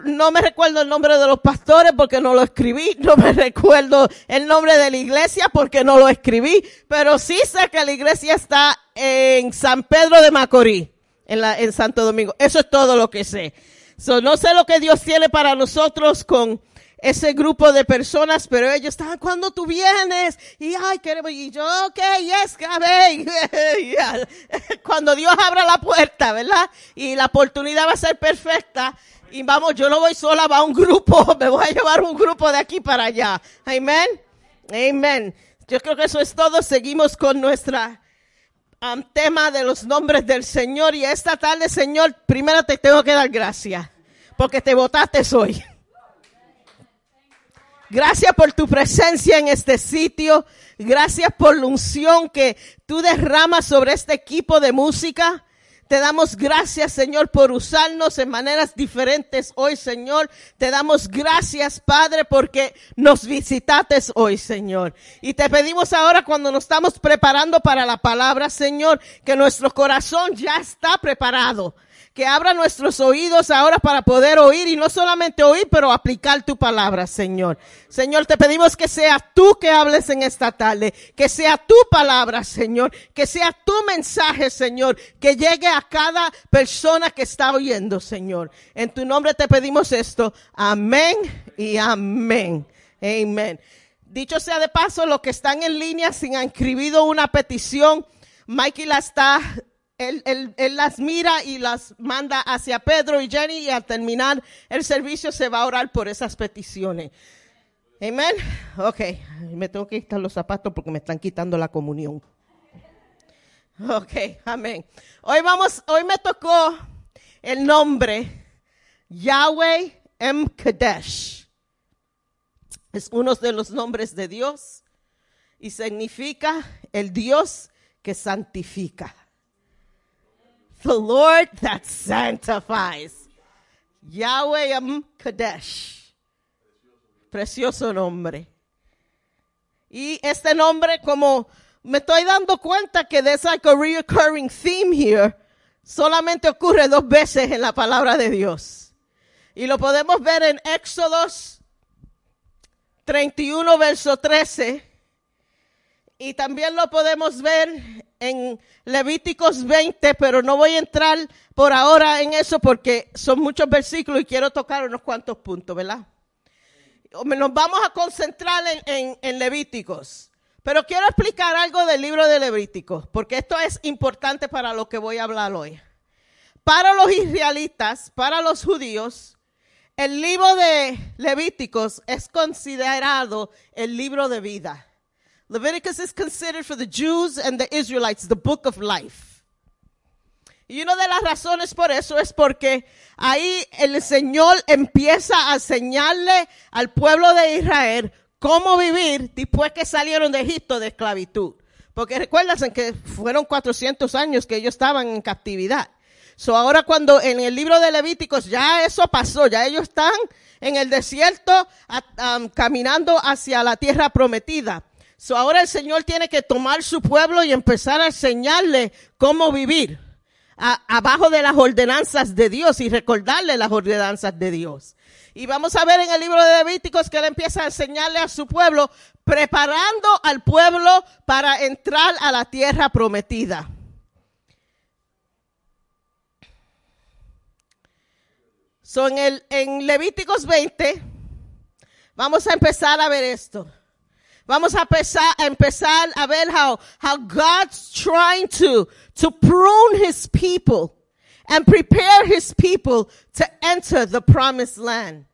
no me recuerdo el nombre de los pastores porque no lo escribí, no me recuerdo el nombre de la iglesia porque no lo escribí, pero sí sé que la iglesia está en San Pedro de Macorís, en, la, en Santo Domingo. Eso es todo lo que sé. So, no sé lo que Dios tiene para nosotros con ese grupo de personas, pero ellos estaban, cuando tú vienes? Y ay, queremos, y yo, ok, yes, cabe. Cuando Dios abra la puerta, ¿verdad? Y la oportunidad va a ser perfecta. Y vamos, yo no voy sola, va un grupo, me voy a llevar un grupo de aquí para allá. Amén. Amén. Yo creo que eso es todo. Seguimos con nuestra um, tema de los nombres del Señor. Y esta tarde, Señor, primero te tengo que dar gracias. Porque te votaste hoy. Gracias por tu presencia en este sitio. Gracias por la unción que tú derramas sobre este equipo de música. Te damos gracias, Señor, por usarnos en maneras diferentes hoy, Señor. Te damos gracias, Padre, porque nos visitaste hoy, Señor. Y te pedimos ahora, cuando nos estamos preparando para la palabra, Señor, que nuestro corazón ya está preparado que abra nuestros oídos ahora para poder oír y no solamente oír, pero aplicar tu palabra, Señor. Señor, te pedimos que sea tú que hables en esta tarde, que sea tu palabra, Señor, que sea tu mensaje, Señor, que llegue a cada persona que está oyendo, Señor. En tu nombre te pedimos esto. Amén y amén. Amén. Dicho sea de paso, los que están en línea, si han escribido una petición, Mikey las está, él, las mira y las manda hacia Pedro y Jenny y al terminar el servicio se va a orar por esas peticiones. Amén. Ok, me tengo que quitar los zapatos porque me están quitando la comunión. Ok, amén. Hoy vamos, hoy me tocó el nombre Yahweh M. Kadesh. Es uno de los nombres de Dios y significa el Dios que santifica. The Lord that sanctifies. Yahweh M. Kadesh. Precioso nombre. Y este nombre, como me estoy dando cuenta que there's like a recurring theme here, solamente ocurre dos veces en la palabra de Dios. Y lo podemos ver en Éxodos 31, verso 13. Y también lo podemos ver en Levíticos 20, pero no voy a entrar por ahora en eso porque son muchos versículos y quiero tocar unos cuantos puntos, ¿verdad? Nos vamos a concentrar en, Levíticos. Pero quiero explicar algo del libro de Levíticos, porque esto es importante para lo que voy a hablar hoy. Para los israelitas, para los judíos, el libro de Levíticos es considerado el libro de vida. Leviticus is considered for the Jews and the Israelites the book of life. Y una de las razones por eso es porque ahí el Señor empieza a enseñarle al pueblo de Israel cómo vivir después que salieron de Egipto de esclavitud. Porque recuérdense que fueron 400 años que ellos estaban en captividad. So ahora cuando en el libro de Levíticos ya eso pasó, ya ellos están en el desierto caminando hacia la tierra prometida. So ahora el Señor tiene que tomar su pueblo y empezar a enseñarle cómo vivir a- abajo de las ordenanzas de Dios y recordarle las ordenanzas de Dios. Y vamos a ver en el libro de Levíticos que él empieza a enseñarle a su pueblo, preparando al pueblo para entrar a la tierra prometida. So en, el, en Levíticos 20, vamos a empezar a ver esto. Vamos a empezar, a empezar a ver how, how God's trying to, to prune his people and prepare his people to enter the promised land.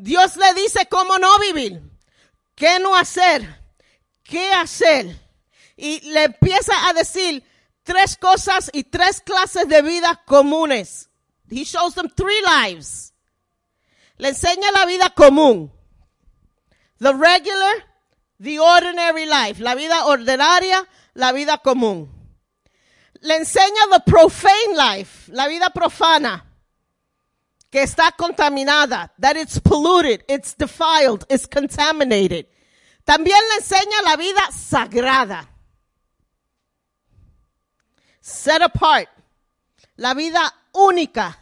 Dios le dice cómo no vivir, qué no hacer, qué hacer. Y le empieza a decir tres cosas y tres clases de vida comunes. He shows them three lives. Le enseña la vida común. The regular, the ordinary life. La vida ordinaria, la vida común. Le enseña the profane life. La vida profana. Que está contaminada. That it's polluted, it's defiled, it's contaminated. También le enseña la vida sagrada. Set apart. La vida única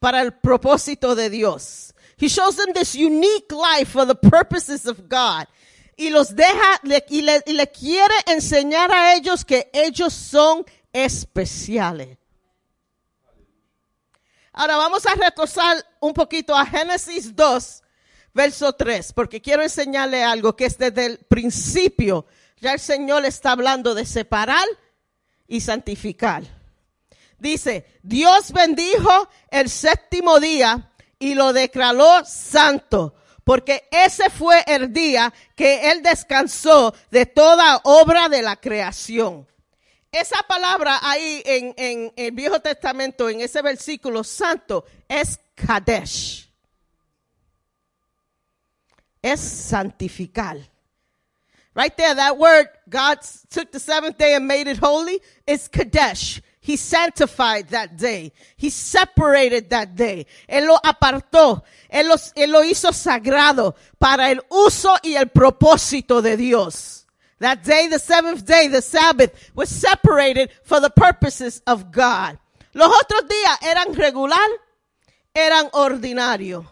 para el propósito de Dios. He shows them this unique life for the purposes of God. Y los deja le- y, le, y le quiere enseñar a ellos que ellos son especiales. Ahora vamos a retroceder un poquito a Génesis 2, verso 3, porque quiero enseñarle algo que es desde el principio. Ya el Señor está hablando de separar y santificar. Dice, Dios bendijo el séptimo día y lo declaró santo, porque ese fue el día que Él descansó de toda obra de la creación. Esa palabra ahí en, el Viejo Testamento, en ese versículo santo, es Kadesh. Es santificar. Right there, that word, God took the seventh day and made it holy, is Kadesh. He sanctified that day. He separated that day. Él lo apartó. Él, lo hizo sagrado para el uso y el propósito de Dios. That day, the seventh day, the Sabbath, was separated for the purposes of God. Los otros días eran regular, eran ordinarios.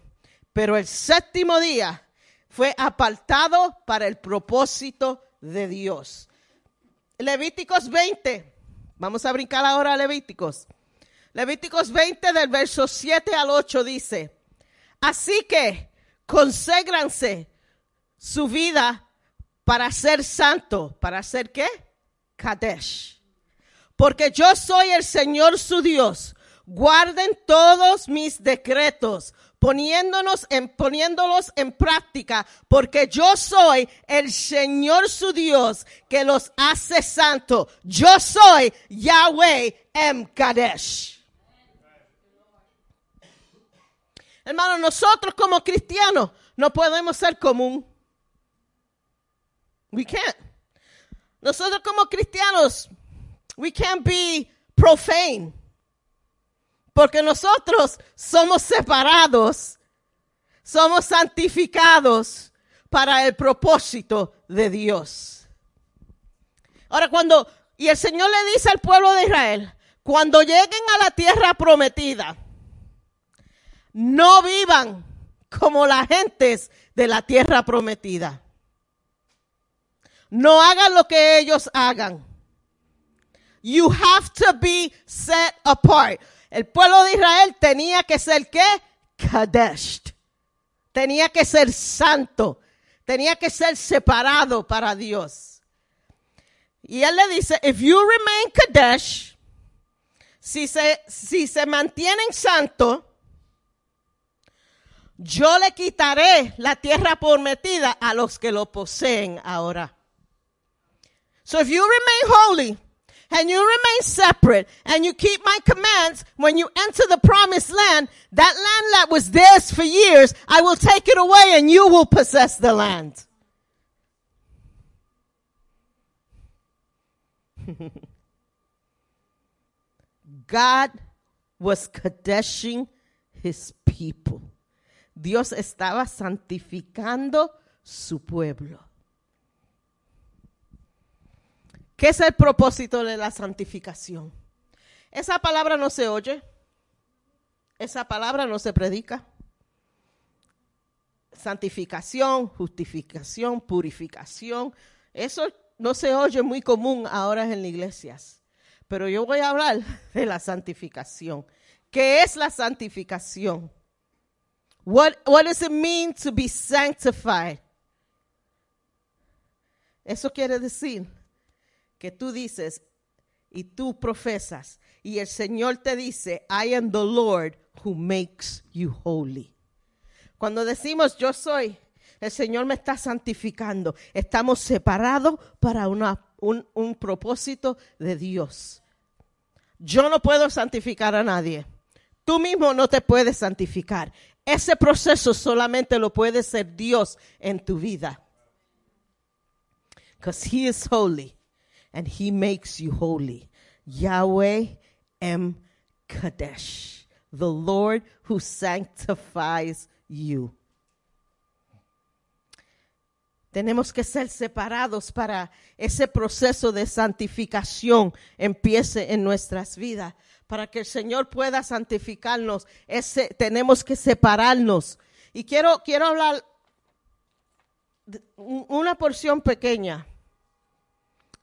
Pero el séptimo día fue apartado para el propósito de Dios. Levíticos 20. Vamos a brincar ahora a Levíticos. Levíticos 20 del verso 7 al 8 dice, así que conségranse su vida para ser santo. ¿Para ser qué? Kadesh. porque yo soy el Señor su Dios. Guarden todos mis decretos, poniéndonos en, poniéndolos en práctica, porque yo soy el Señor su Dios que los hace santo. Yo soy Yahweh M. Kadesh. Hermano, nosotros como cristianos no podemos ser común. We can't. Nosotros como cristianos, we can't be profane. Porque nosotros somos separados, somos santificados para el propósito de Dios. Ahora cuando, y el Señor le dice al pueblo de Israel, cuando lleguen a la tierra prometida, no vivan como las gentes de la tierra prometida. No hagan lo que ellos hagan. You have to be set apart. El pueblo de Israel tenía que ser qué? Kadesh. Tenía que ser santo. Tenía que ser separado para Dios. Y él le dice, if you remain Kadesh, si se, si se mantienen santos, yo le quitaré la tierra prometida a los que lo poseen ahora. So if you remain holy and you remain separate and you keep my commands, when you enter the promised land, that land that was theirs for years, I will take it away and you will possess the land. God was kadeshing his people. Dios estaba santificando su pueblo. ¿Qué es el propósito de la santificación? Esa palabra no se oye. Esa palabra no se predica. Santificación, justificación, purificación. Eso no se oye muy común ahora en las iglesias. Pero yo voy a hablar de la santificación. ¿Qué es la santificación? What, what does it mean to be sanctified? Eso quiere decir que tú dices y tú profesas y el Señor te dice, I am the Lord who makes you holy. Cuando decimos yo soy, el Señor me está santificando. Estamos separados para una, un, un propósito de Dios. Yo no puedo santificar a nadie. Tú mismo no te puedes santificar. Ese proceso solamente lo puede ser Dios en tu vida. Because He is holy and He makes you holy. Yahweh M. Kadesh, the Lord who sanctifies you. Tenemos que ser separados para ese proceso de santificación empiece en nuestras vidas. Para que el Señor pueda santificarnos, ese, tenemos que separarnos. Y quiero, quiero hablar de una porción pequeña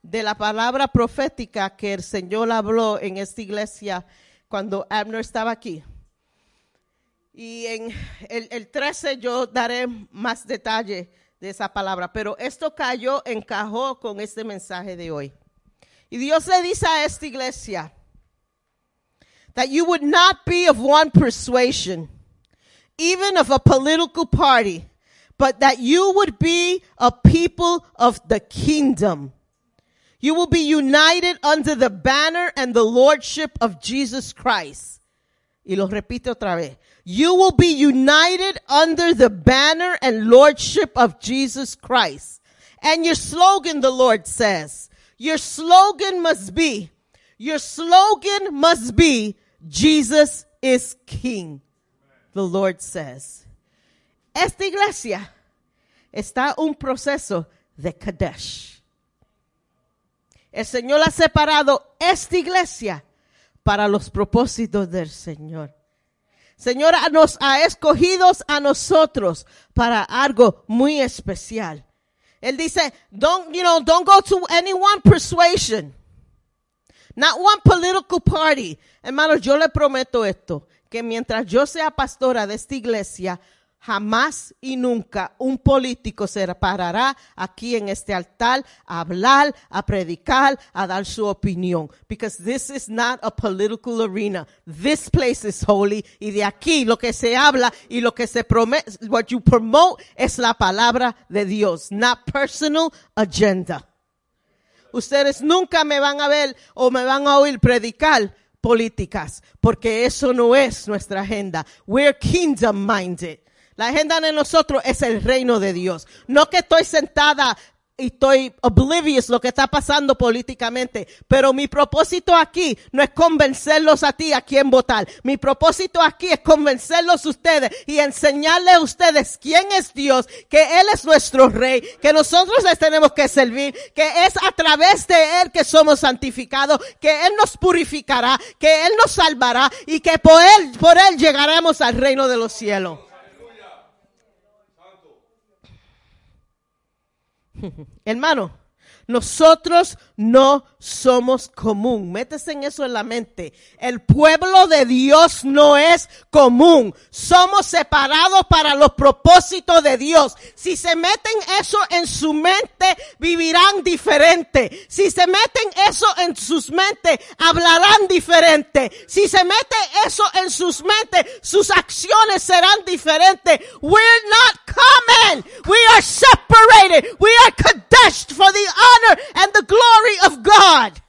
de la palabra profética que el Señor habló en esta iglesia cuando Abner estaba aquí. Y en el, el 13 yo daré más detalle de esa palabra, pero esto cayó, encajó con este mensaje de hoy. Y Dios le dice a esta iglesia, that you would not be of one persuasion, even of a political party, but that you would be a people of the kingdom. You will be united under the banner and the lordship of Jesus Christ. Y lo repito otra vez. You will be united under the banner and lordship of Jesus Christ. And your slogan, the Lord says, your slogan must be, your slogan must be, Jesus is King, the Lord says. Esta iglesia está un proceso de Kadesh. El Señor ha separado esta iglesia para los propósitos del Señor. Señor nos ha escogido a nosotros para algo muy especial. Él dice, don't, you know, don't go to any one persuasion. Not one political party. Hermanos, yo le prometo esto, que mientras yo sea pastora de esta iglesia, Jamás y nunca un político se parará aquí en este altar a hablar, a predicar, a dar su opinión. Because this is not a political arena. This place is holy. Y de aquí lo que se habla y lo que se promete, what you promote es la palabra de Dios, not personal agenda. Ustedes nunca me van a ver o me van a oír predicar políticas, porque eso no es nuestra agenda. We're kingdom minded. La agenda de nosotros es el reino de Dios. No que estoy sentada y estoy oblivious lo que está pasando políticamente, pero mi propósito aquí no es convencerlos a ti a quién votar. Mi propósito aquí es convencerlos a ustedes y enseñarles a ustedes quién es Dios, que Él es nuestro rey, que nosotros les tenemos que servir, que es a través de Él que somos santificados, que Él nos purificará, que Él nos salvará y que por Él, por Él llegaremos al reino de los cielos. Hermano, nosotros no somos común. Métese en eso en la mente. El pueblo de Dios no es común. Somos separados para los propósitos de Dios. Si se meten eso en su mente, vivirán diferente. Si se meten eso en sus mentes, hablarán diferente. Si se mete eso en sus mentes, sus acciones serán diferentes. We're not common. We are separated. We are kadeshed for the honor and the glory of God.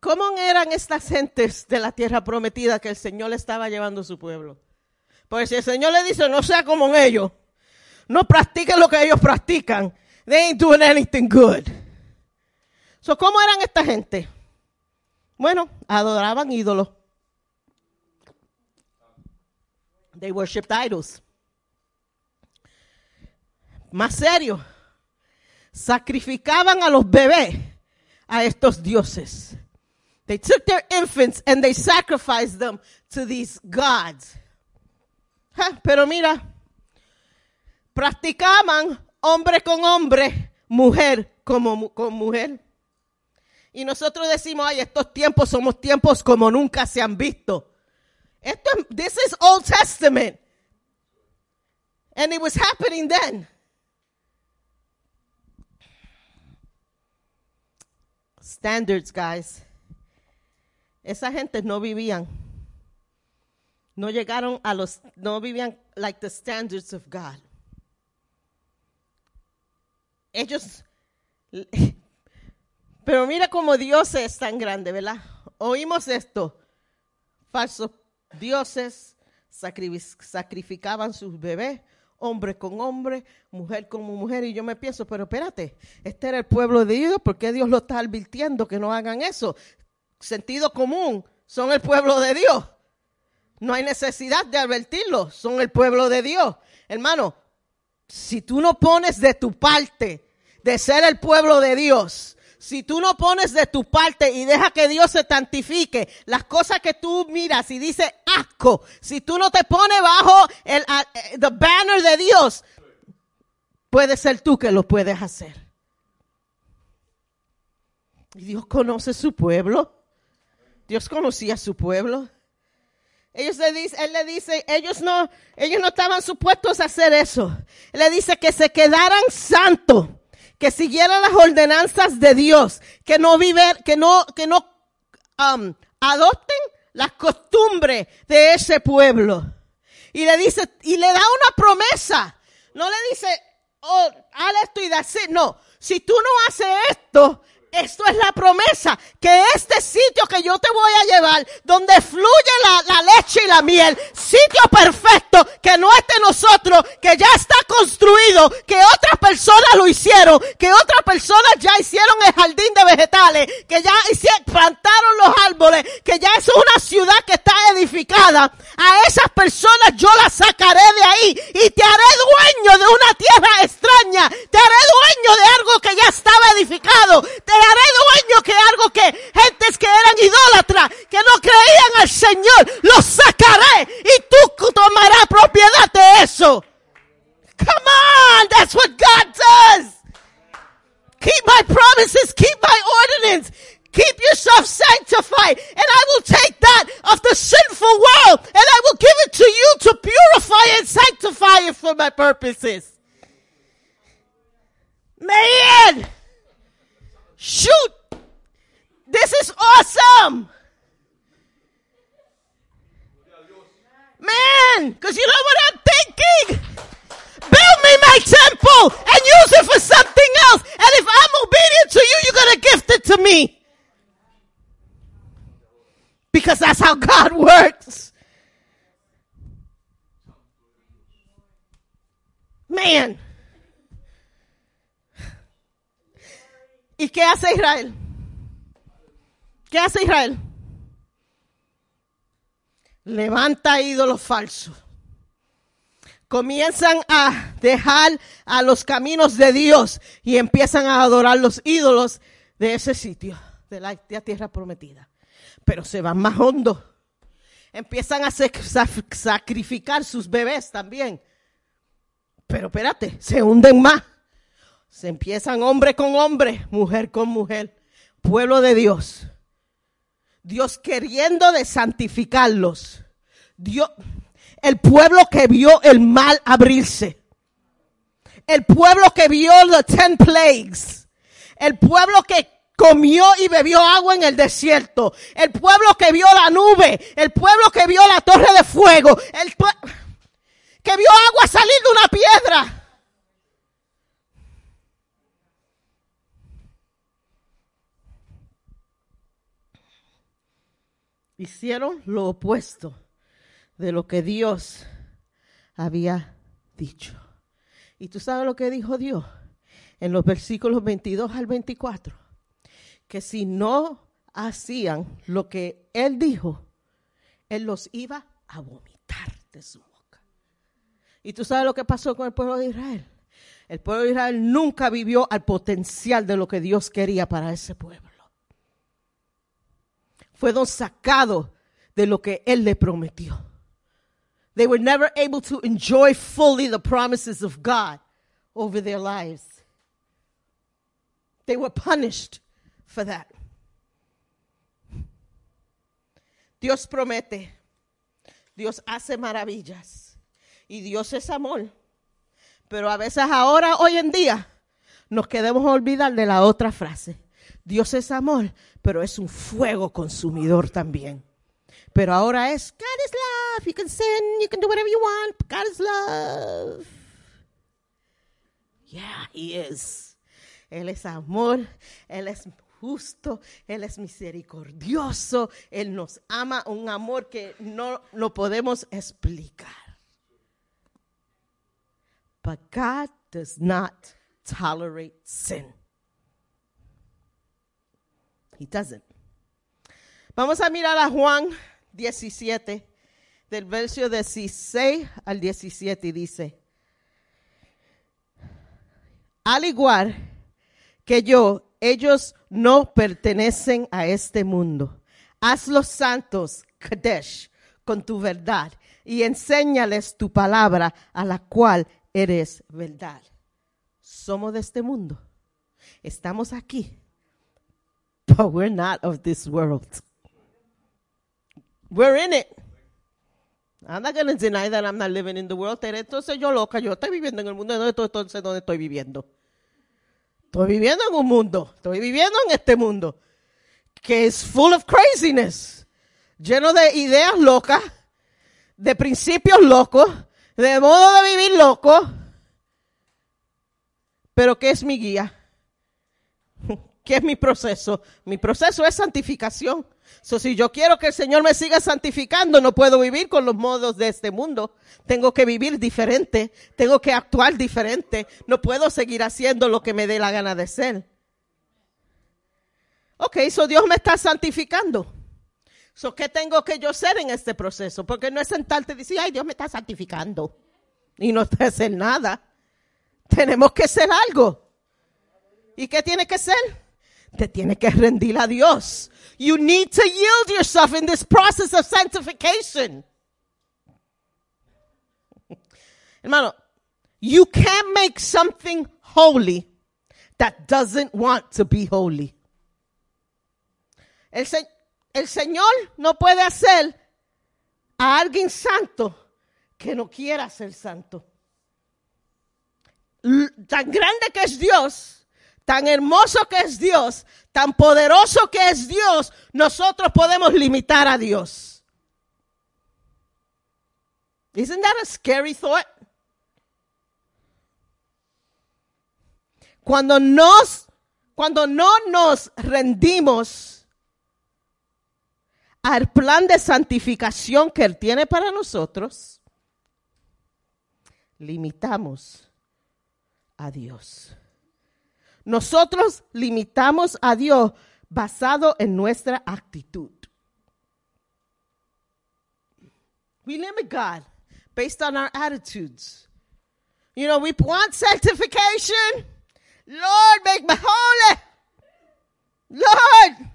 ¿Cómo eran estas gentes de la tierra prometida que el Señor le estaba llevando a su pueblo? Porque si el Señor le dice, no sea como ellos, no practiquen lo que ellos practican, they ain't doing anything good. So, ¿Cómo eran esta gente? Bueno, adoraban ídolos. They worshipped idols. Más serio, sacrificaban a los bebés a estos dioses. They took their infants and they sacrificed them to these gods. Pero mira, practicaban hombre con hombre, mujer como con mujer. Y nosotros decimos, ay, estos tiempos somos tiempos como nunca se han visto. Esto, es- this is Old Testament. And it was happening then. Standards, guys. Esa gente no vivían. No llegaron a los, no vivían like the standards of God. Ellos, pero mira cómo Dios es tan grande, ¿verdad? Oímos esto. Falsos dioses sacri- sacrificaban sus bebés, hombre con hombre, mujer con mujer. Y yo me pienso, pero espérate, este era el pueblo de Dios, ¿por qué Dios lo está advirtiendo que no hagan eso? Sentido común, son el pueblo de Dios. No hay necesidad de advertirlo, son el pueblo de Dios. Hermano, si tú no pones de tu parte de ser el pueblo de Dios, si tú no pones de tu parte y deja que Dios se santifique, las cosas que tú miras y dices asco, si tú no te pones bajo el eh, the banner de Dios, puede ser tú que lo puedes hacer. Y Dios conoce su pueblo. Dios conocía a su pueblo. Ellos le dice, él le dice, ellos no, ellos no estaban supuestos a hacer eso. Él le dice que se quedaran santos, que siguieran las ordenanzas de Dios, que no viven, que no, que no um, adopten las costumbres de ese pueblo. Y le dice, y le da una promesa. No le dice, oh, haz esto y it. No, si tú no haces esto, esto es la promesa, que este sitio que yo te voy a llevar, donde fluye la, leche y la miel, sitio perfecto, que no es de nosotros, que ya está construido, que otras personas lo hicieron, que otras personas ya hicieron el jardín de vegetales, que ya plantaron los árboles, que ya es una ciudad que está edificada. A esas personas yo las sacaré de ahí y te haré dueño de una tierra extraña, te haré dueño de algo que ya estaba edificado, haré dueño que algo que gentes que eran idólatras, que no creían al Señor, los sacaré y tú tomarás propiedad de eso. Come on, that's what God does. Keep my promises, keep my ordinance, Keep yourself sanctified, and I will take that of the sinful world, and I will give it to you to purify and sanctify it for my purposes. Man! Shoot! This is awesome! Man, because you know what I'm thinking? Build me my temple and use it for something else. And if I'm obedient to you, you're going to gift it to me. Because that's how God works. Man. ¿Y qué hace Israel? ¿Qué hace Israel? Levanta ídolos falsos. Comienzan a dejar a los caminos de Dios y empiezan a adorar los ídolos de ese sitio, de la, tierra prometida. Pero se van más hondo. Empiezan a sac- sac- sacrificar sus bebés también. Pero espérate, se hunden más. Se empiezan hombre con hombre, mujer con mujer. Pueblo de Dios. Dios queriendo de santificarlos. Dios, el pueblo que vio el mal abrirse. El pueblo que vio los ten plagues. El pueblo que comió y bebió agua en el desierto. El pueblo que vio la nube. El pueblo que vio la torre de fuego. El que vio agua salir de una piedra. Hicieron lo opuesto de lo que Dios había dicho. ¿Y tú sabes lo que dijo Dios? En los versículos 22 al 24. Que si no hacían lo que Él dijo, Él los iba a vomitar de su boca. ¿Y tú sabes lo que pasó con el pueblo de Israel? El pueblo de Israel nunca vivió al potencial de lo que Dios quería para ese pueblo. Fueron sacados de lo que Él le prometió. They were never able to enjoy fully the promises of God over their lives. They were punished for that. Dios promete, Dios hace maravillas y Dios es amor. Pero a veces ahora, hoy en día, nos queremos olvidar de la otra frase. Dios es amor, pero es un fuego consumidor también. Pero ahora es, God is love. You can sin, you can do whatever you want. God is love. Yeah, He is. Él es amor, Él es justo, Él es misericordioso, Él nos ama, un amor que no lo podemos explicar. But God does not tolerate sin. He doesn't. Vamos a mirar a Juan 17, del verso 16 al 17, y dice, al igual que yo, ellos no pertenecen a este mundo. Hazlos santos, Kadesh, con tu verdad, y enséñales tu palabra, a la cual eres verdad. Somos de este mundo. Estamos aquí. But we're not of this world. We're in it. I'm not going to deny that I'm not living in the world. Entonces yo loca, yo estoy viviendo en el mundo. ¿Dónde estoy, entonces, ¿dónde estoy viviendo? Estoy viviendo en un mundo. Estoy viviendo en este mundo que es full of craziness. Lleno de ideas locas, de principios locos, de modo de vivir loco. Pero ¿qué es mi guía? ¿Qué es mi proceso? Mi proceso es santificación. So, si yo quiero que el Señor me siga santificando, no puedo vivir con los modos de este mundo. Tengo que vivir diferente. Tengo que actuar diferente. No puedo seguir haciendo lo que me dé la gana de ser. Ok, so Dios me está santificando. So, ¿qué tengo que yo ser en este proceso? Porque no es sentarte y decir, ay, Dios me está santificando. Y no hacer nada. Tenemos que ser algo. ¿Y qué tiene que ser? Te que rendir a Dios. You need to yield yourself in this process of sanctification. Hermano, you can't make something holy that doesn't want to be holy. El, se- el Señor no puede hacer a alguien santo que no quiera ser santo. Tan grande que es Dios, tan hermoso que es Dios, tan poderoso que es Dios, nosotros podemos limitar a Dios. Isn't that a scary thought? Cuando nos, cuando no nos rendimos al plan de santificación que Él tiene para nosotros, limitamos a Dios. Nosotros limitamos a Dios basado en nuestra actitud. We limit God based on our attitudes. You know, we want sanctification. Lord, make me holy. Lord,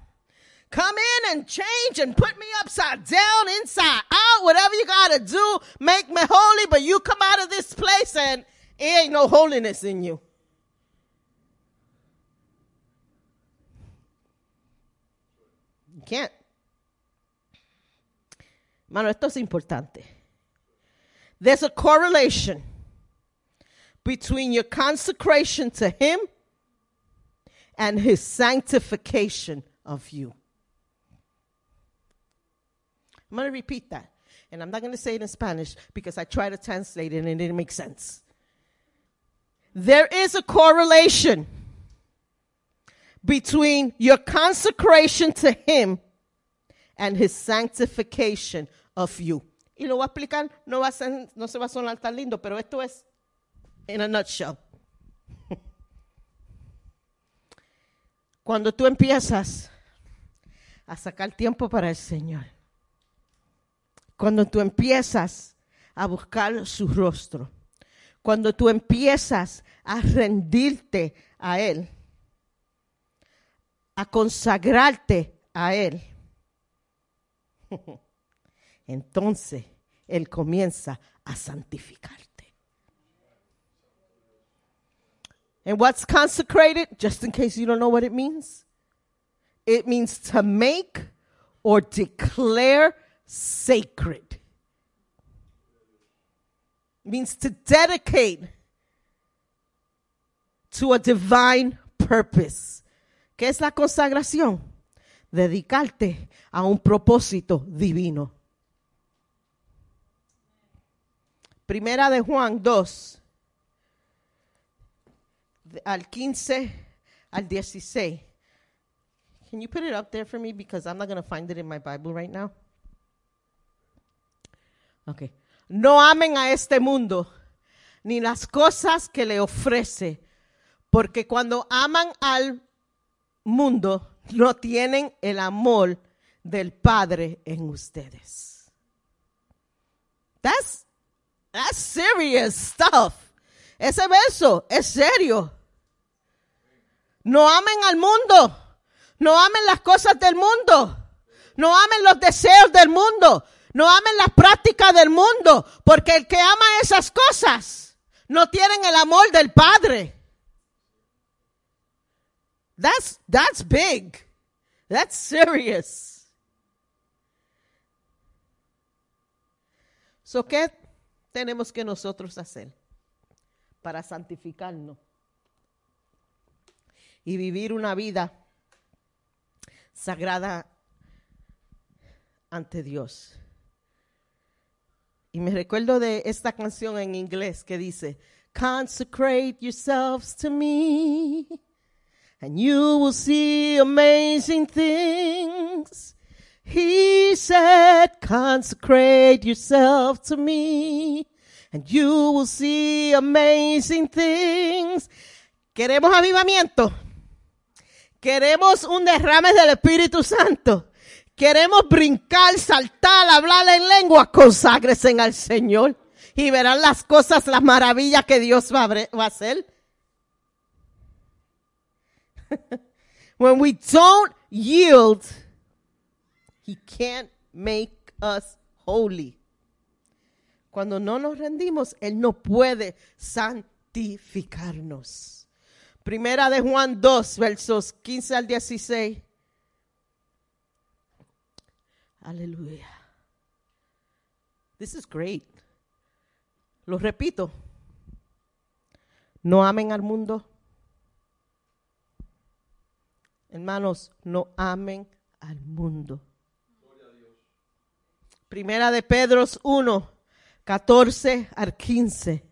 come in and change and put me upside down, inside out, whatever you got to do, make me holy. But you come out of this place and it ain't no holiness in you. Can't. Mano, esto es importante. There's a correlation between your consecration to Him and His sanctification of you. I'm going to repeat that. And I'm not going to say it in Spanish because I tried to translate it and it didn't make sense. There is a correlation between your consecration to Him and His sanctification of you. Y lo voy a explicar, no, va a ser, no se va a sonar tan lindo, pero esto es in a nutshell. Cuando tú empiezas a sacar tiempo para el Señor, cuando tú empiezas a buscar su rostro, cuando tú empiezas a rendirte a Él, a consagrarte a Él, entonces Él comienza a santificarte. And what's consecrated, just in case you don't know what it means? It means to make or declare sacred. Means to dedicate to a divine purpose. ¿Qué es la consagración? Dedicarte a un propósito divino. Primera de Juan 2, de- al 15 al 16. Can you put it up there for me? Because I'm not going to find it in my Bible right now. Okay. No amen a este mundo ni las cosas que le ofrece, porque cuando aman al mundo no tienen el amor del Padre en ustedes. That's serious stuff. Ese verso es serio. No amen al mundo. No amen las cosas del mundo. No amen los deseos del mundo. No amen las prácticas del mundo. Porque el que ama esas cosas no tienen el amor del Padre. That's, that's big. That's serious. So, ¿qué tenemos que nosotros hacer para santificarnos y vivir una vida sagrada ante Dios? Y me recuerdo de esta canción en inglés que dice, Consecrate yourselves to me, and you will see amazing things. He said, Consecrate yourself to me, and you will see amazing things. ¿Queremos avivamiento? Queremos un derrame del Espíritu Santo. Queremos brincar, saltar, hablar en lengua. Conságresen al Señor y verán las cosas, las maravillas que Dios va a, bre- va a hacer. when we don't yield, He can't make us holy. Cuando no nos rendimos, Él no puede santificarnos. Primera de Juan 2, versos 15 al 16. Aleluya. This is great. Lo repito. No amen al mundo. Hermanos, no amen al mundo. Primera de Pedro 1, 14 al 15.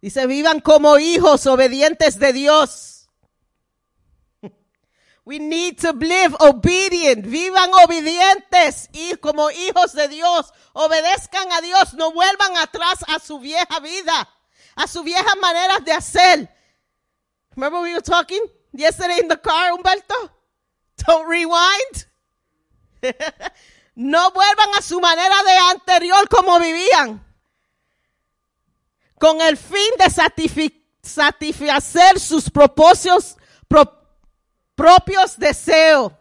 Dice, vivan como hijos obedientes de Dios. We need to live obedient. Vivan obedientes y como hijos de Dios. Obedezcan a Dios. No vuelvan atrás a su vieja vida, a su vieja manera de hacer. Remember we were talking yesterday in the car, Humberto? Don't rewind. no vuelvan a su manera de anterior como vivían. Con el fin de satisfacer sus propósitos, pro- propios deseos.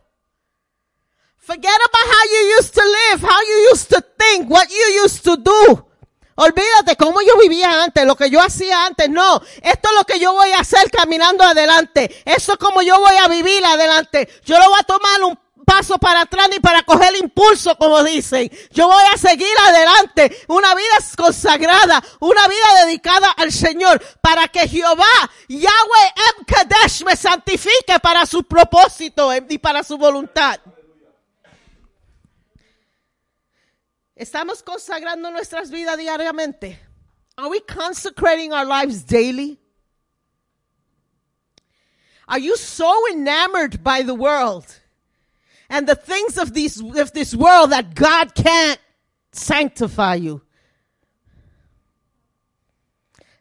Forget about how you used to live, how you used to think, what you used to do. Olvídate cómo yo vivía antes, lo que yo hacía antes. No, esto es lo que yo voy a hacer caminando adelante. Eso es como yo voy a vivir adelante. Yo no voy a tomar un paso para atrás ni para coger impulso, como dicen. Yo voy a seguir adelante. Una vida consagrada, una vida dedicada al Señor, para que Jehová, Yahweh Em Kadesh, me santifique para su propósito y para su voluntad. ¿Estamos consagrando nuestras vidas diariamente? Are we consecrating our lives daily? Are you so enamored by the world and the things of this, of this world that God can't sanctify you?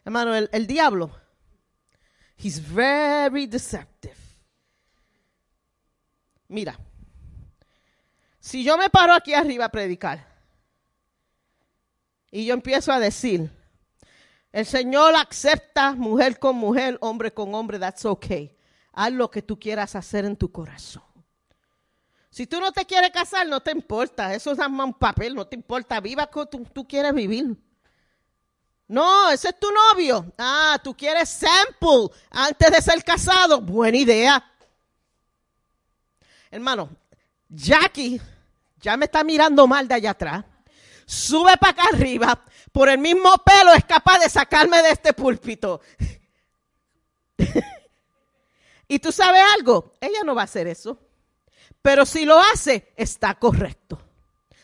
Hermano, el, el diablo, he's very deceptive. Mira, si yo me paro aquí arriba a predicar, y yo empiezo a decir, el Señor acepta mujer con mujer, hombre con hombre, that's okay. Haz lo que tú quieras hacer en tu corazón. Si tú no te quieres casar, no te importa. Eso es un papel, no te importa. Viva como tú, tú quieres vivir. No, ese es tu novio. Ah, tú quieres sample antes de ser casado. Buena idea. Hermano, Jackie ya me está mirando mal de allá atrás sube para acá arriba, por el mismo pelo es capaz de sacarme de este púlpito. y tú sabes algo, ella no va a hacer eso. Pero si lo hace, está correcto.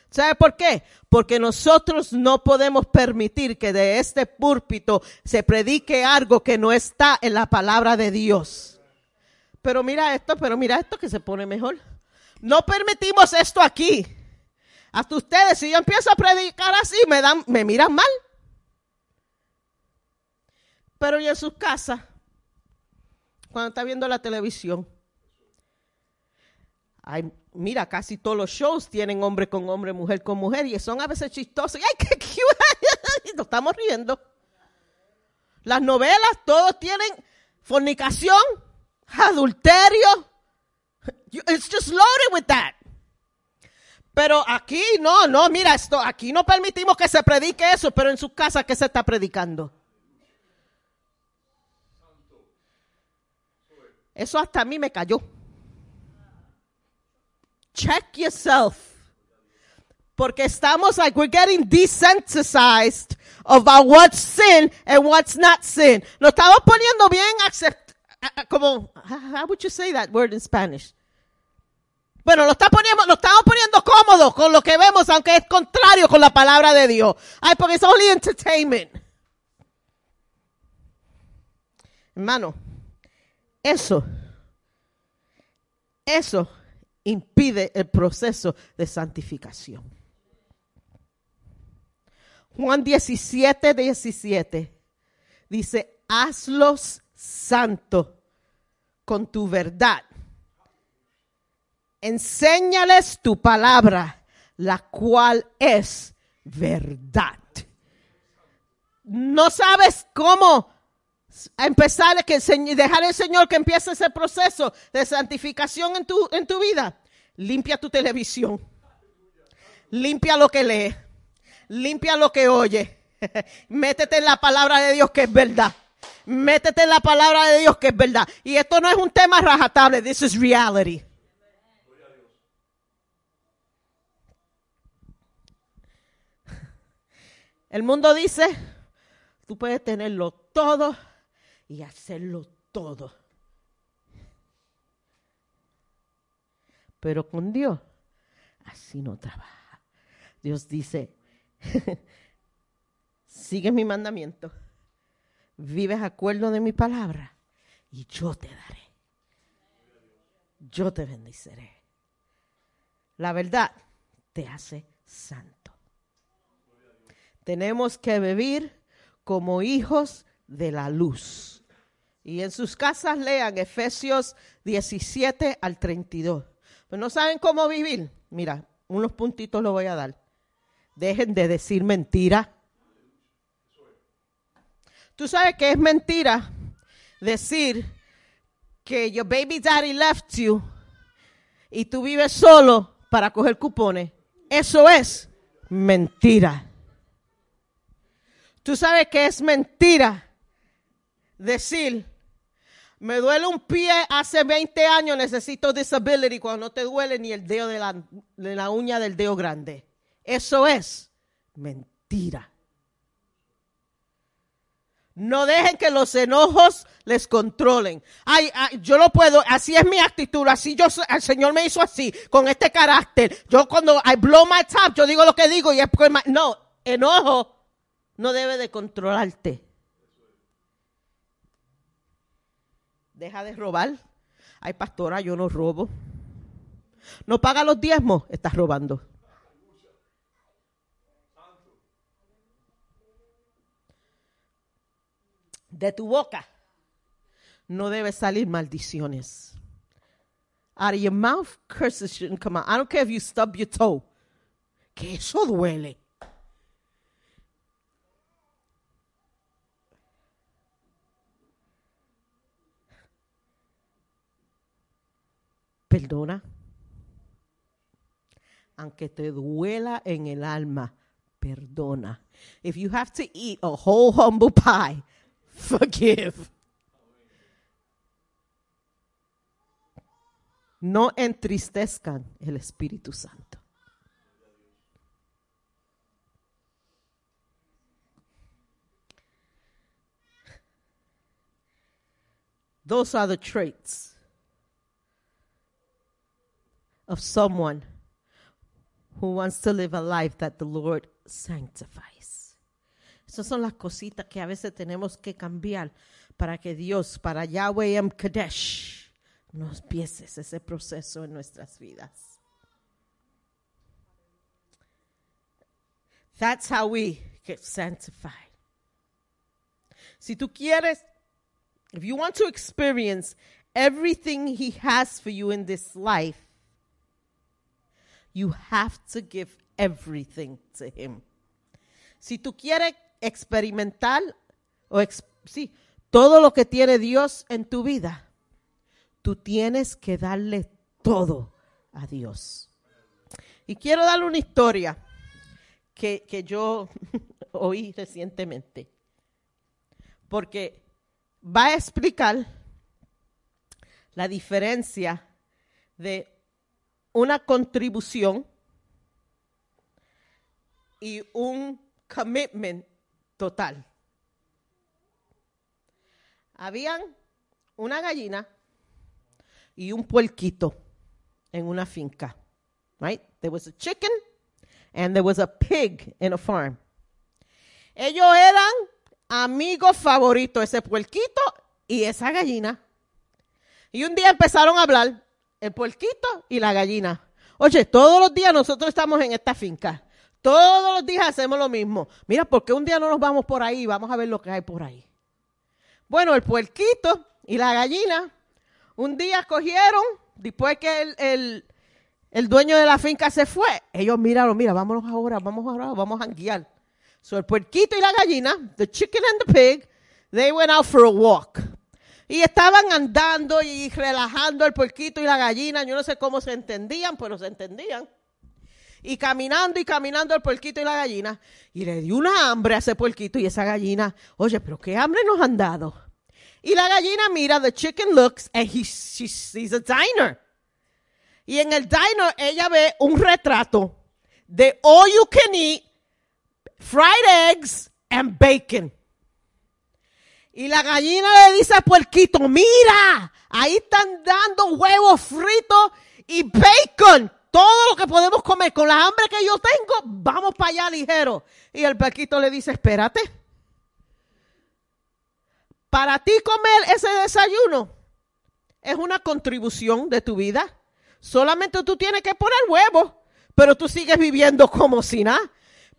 ¿Sabe por qué? Porque nosotros no podemos permitir que de este púlpito se predique algo que no está en la palabra de Dios. Pero mira esto, pero mira esto que se pone mejor. No permitimos esto aquí. Hasta ustedes, si yo empiezo a predicar así, me dan, me miran mal. Pero y en sus casas, cuando está viendo la televisión, mira, casi todos los shows tienen hombre con hombre, mujer con mujer, y son a veces chistosos. ¡Ay, qué cute! Nos estamos riendo. Las novelas, todos tienen fornicación, adulterio. It's just loaded with that. Pero aquí no, no, mira esto, aquí no permitimos que se predique eso, pero en sus casas, ¿qué se está predicando? Eso hasta a mí me cayó. Check yourself. Porque estamos like we're getting desensitized about what's sin and what's not sin. Nos estamos poniendo bien como how would you say that word in Spanish? Bueno, lo, estamos poniendo cómodo con lo que vemos, aunque es contrario con la palabra de Dios. Ay, porque es only entertainment. Hermano, eso, eso impide el proceso de santificación. Juan 17, 17 dice, hazlos santos con tu verdad enséñales tu palabra, la cual es verdad. No sabes cómo empezar que el dejar al Señor que empiece ese proceso de santificación en tu, en tu vida. Limpia tu televisión. Limpia lo que lee. Limpia lo que oye. Métete en la palabra de Dios que es verdad. Métete en la palabra de Dios que es verdad. Y esto no es un tema rajatable. This is reality. El mundo dice, tú puedes tenerlo todo y hacerlo todo. Pero con Dios, así no trabaja. Dios dice, sigue mi mandamiento, vives acuerdo de mi palabra y yo te daré. Yo te bendiceré. La verdad te hace santo. Tenemos que vivir como hijos de la luz. Y en sus casas lean Efesios 17 al 32. Pero no saben cómo vivir. Mira, unos puntitos lo voy a dar. Dejen de decir mentira. Tú sabes que es mentira decir que your baby daddy left you y tú vives solo para coger cupones. Eso es mentira. Tú sabes que es mentira decir, me duele un pie hace 20 años, necesito disability cuando no te duele ni el dedo de la, de la uña del dedo grande. Eso es mentira. No dejen que los enojos les controlen. Ay, ay, yo lo puedo, así es mi actitud, así yo, el Señor me hizo así, con este carácter. Yo cuando I blow my top, yo digo lo que digo y es porque, no, enojo no debe de controlarte. Deja de robar. Ay, pastora, yo no robo. No paga los diezmos, estás robando. De tu boca no debe salir maldiciones. Out of your mouth, curses shouldn't come out. I don't care if you stub your toe. Que eso duele. Perdona. Aunque te duela en el alma, perdona. If you have to eat a whole humble pie, forgive. No entristezcan el Espíritu Santo. Those are the traits of someone who wants to live a life that the Lord sanctifies. Esas son las cositas que a veces tenemos que cambiar para que Dios, para Yahweh M. Kadesh, nos empieces ese proceso en nuestras vidas. That's how we get sanctified. Si tú quieres, if you want to experience everything He has for you in this life, you have to give everything to Him. Si tú quieres experimentar o sí, todo lo que tiene Dios en tu vida, tú tienes que darle todo a Dios. Y quiero darle una historia que, que yo oí recientemente, porque va a explicar la diferencia de una contribución y un commitment total. Habían una gallina y un puerquito en una finca. Right? There was a chicken and there was a pig in a farm. Ellos eran amigos favoritos, ese puerquito y esa gallina. Y un día empezaron a hablar el puerquito y la gallina. Oye, todos los días nosotros estamos en esta finca. Todos los días hacemos lo mismo. Mira, ¿por qué un día no nos vamos por ahí? Vamos a ver lo que hay por ahí. Bueno, el puerquito y la gallina un día cogieron, después que el, el- el dueño de la finca se fue, ellos miraron, mira, vámonos ahora, vamos ahora, vamos a guiar. So el puerquito y la gallina, the chicken and the pig, they went out for a walk. Y estaban andando y relajando el puerquito y la gallina. Yo no sé cómo se entendían, pero se entendían. Y caminando y caminando el puerquito y la gallina. Y le dio una hambre a ese puerquito y esa gallina. Oye, pero qué hambre nos han dado. Y la gallina mira, the chicken looks, and he, she sees a diner. Y en el diner ella ve un retrato de all you can eat fried eggs and bacon. Y la gallina le dice al puerquito, mira, ahí están dando huevos fritos y bacon. Todo lo que podemos comer con la hambre que yo tengo, vamos para allá ligero. Y el puerquito le dice, espérate. Para ti comer ese desayuno es una contribución de tu vida. Solamente tú tienes que poner huevos, pero tú sigues viviendo como si nada.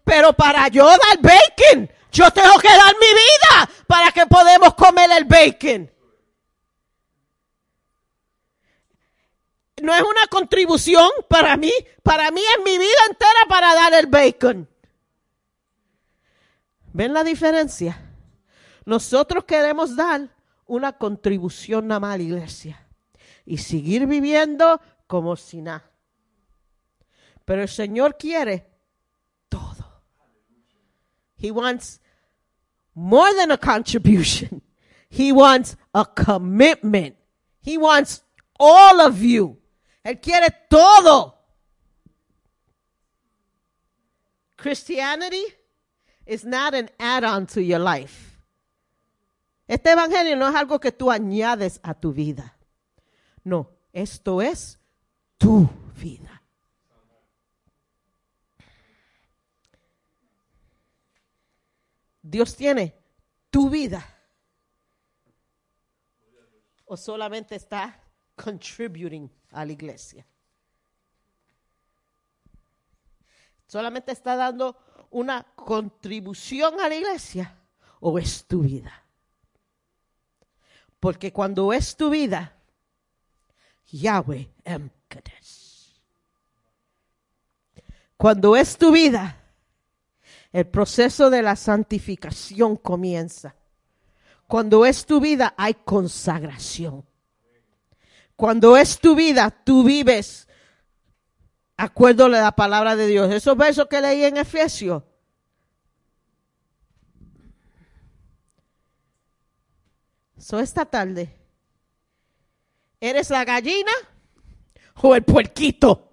Pero para yo dar bacon, yo tengo que dar mi vida para que podamos comer el bacon. No es una contribución para mí, para mí es mi vida entera para dar el bacon. ¿Ven la diferencia? Nosotros queremos dar una contribución nada más a la iglesia y seguir viviendo como si nada. Pero el Señor quiere todo. He wants more than a contribution. He wants a commitment. He wants all of you. Él quiere todo. Christianity is not an add-on to your life. Este evangelio no es algo que tú añades a tu vida. No, esto es tu vida. Dios tiene tu vida. O solamente está contributing a la iglesia. Solamente está dando una contribución a la iglesia o es tu vida. Porque cuando es tu vida, Yahweh em. Cuando es tu vida, el proceso de la santificación comienza. Cuando es tu vida, hay consagración. Cuando es tu vida, tú vives acuerdo a la palabra de Dios. Esos versos que leí en Efesios. So esta tarde, ¿eres la gallina o el puerquito?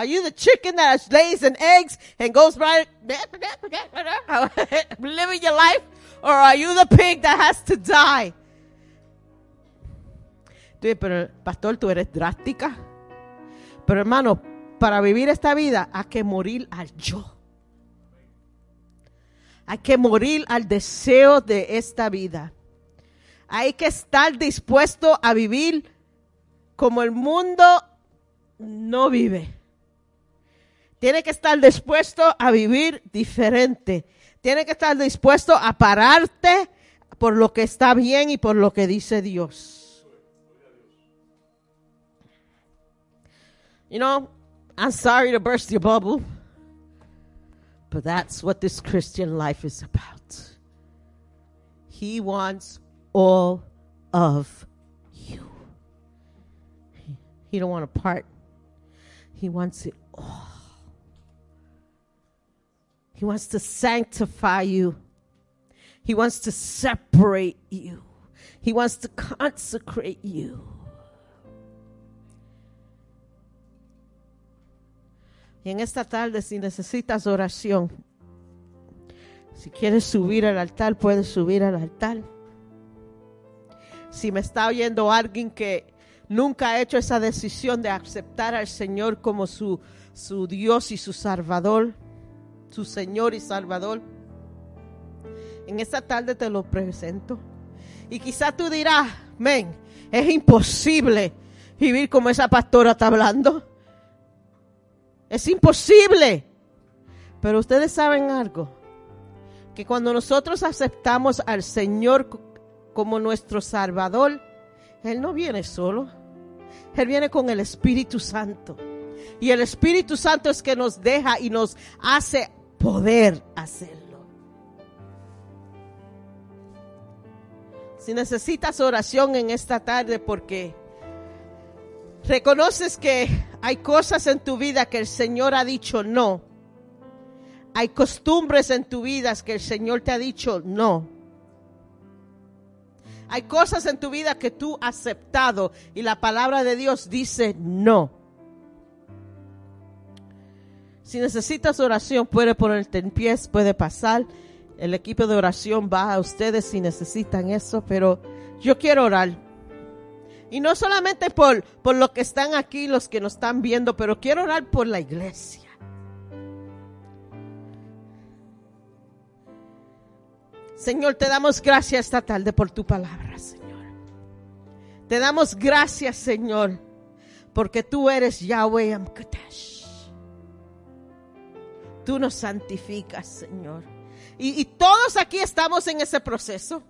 Are you the chicken that lays an eggs and goes right living your life? Or are you the pig that has to die? Pero pastor, tú eres drástica. Pero hermano, para vivir esta vida hay que morir al yo. Hay que morir al deseo de esta vida. Hay que estar dispuesto a vivir como el mundo no vive. Tiene que estar dispuesto a vivir diferente. Tiene que estar dispuesto a pararte por lo que está bien y por lo que dice Dios. You know, I'm sorry to burst your bubble, but that's what this Christian life is about. He wants all of you. He, he don't want a part. He wants it all. He wants to sanctify you. He wants to separate you. He wants to consecrate you. Y en esta tarde, si necesitas oración, si quieres subir al altar, puedes subir al altar. Si me está oyendo alguien que nunca ha hecho esa decisión de aceptar al Señor como su, su Dios y su Salvador, su Señor y Salvador, en esta tarde te lo presento. Y quizás tú dirás, men, es imposible vivir como esa pastora está hablando. Es imposible. Pero ustedes saben algo, que cuando nosotros aceptamos al Señor como nuestro Salvador, Él no viene solo, Él viene con el Espíritu Santo. Y el Espíritu Santo es que nos deja y nos hace poder hacerlo. Si necesitas oración en esta tarde porque reconoces que hay cosas en tu vida que el Señor ha dicho no. Hay costumbres en tu vida que el Señor te ha dicho no. Hay cosas en tu vida que tú has aceptado y la palabra de Dios dice no. Si necesitas oración, puede ponerte en pies, puede pasar. El equipo de oración va a ustedes si necesitan eso, pero yo quiero orar. Y no solamente por, por los que están aquí, los que nos están viendo, pero quiero orar por la iglesia. Señor, te damos gracias esta tarde por tu palabra, Señor. Te damos gracias, Señor, porque tú eres Yahweh Amkadesh. Tú nos santificas, Señor. Y, y todos aquí estamos en ese proceso.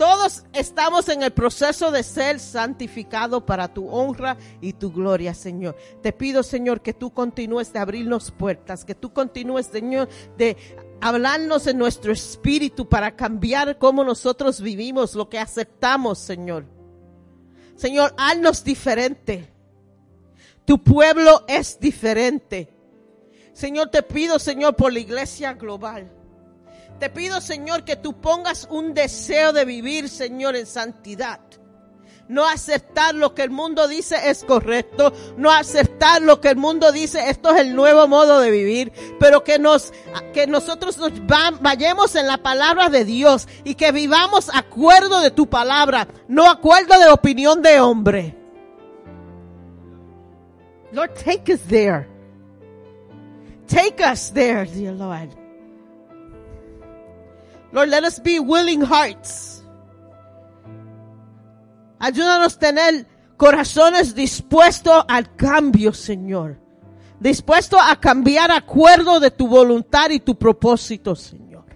Todos estamos en el proceso de ser santificados para tu honra y tu gloria, Señor. Te pido, Señor, que tú continúes de abrirnos puertas, que tú continúes, Señor, de hablarnos en nuestro espíritu para cambiar cómo nosotros vivimos, lo que aceptamos, Señor. Señor, haznos diferente. Tu pueblo es diferente. Señor, te pido, Señor, por la iglesia global. Te pido, Señor, que tú pongas un deseo de vivir, Señor, en santidad. No aceptar lo que el mundo dice es correcto. No aceptar lo que el mundo dice, esto es el nuevo modo de vivir. Pero que nos, que nosotros nos va- vayamos en la palabra de Dios y que vivamos acuerdo de tu palabra, no acuerdo de opinión de hombre. Lord, take us there. Take us there, dear Lord. Lord, let us be willing hearts. Ayúdanos a tener corazones dispuestos al cambio, Señor. Dispuestos a cambiar acuerdo de tu voluntad y tu propósito, Señor.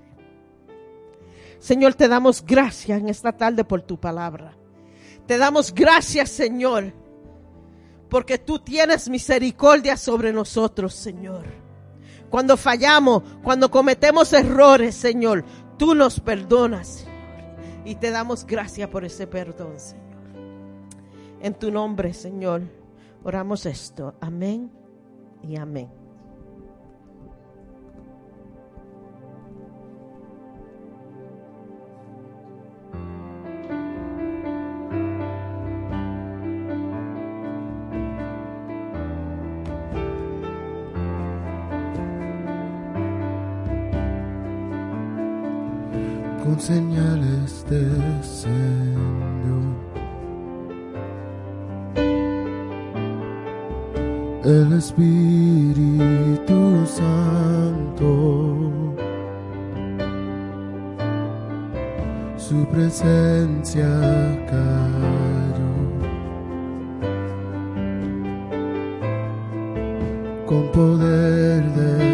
Señor, te damos gracias en esta tarde por tu palabra. Te damos gracias, Señor, porque tú tienes misericordia sobre nosotros, Señor. Cuando fallamos, cuando cometemos errores, Señor, tú nos perdonas, Señor. Y te damos gracias por ese perdón, Señor. En tu nombre, Señor, oramos esto. Amén y amén. Señales de Señor. El Espíritu Santo, su presencia cayó. Con poder de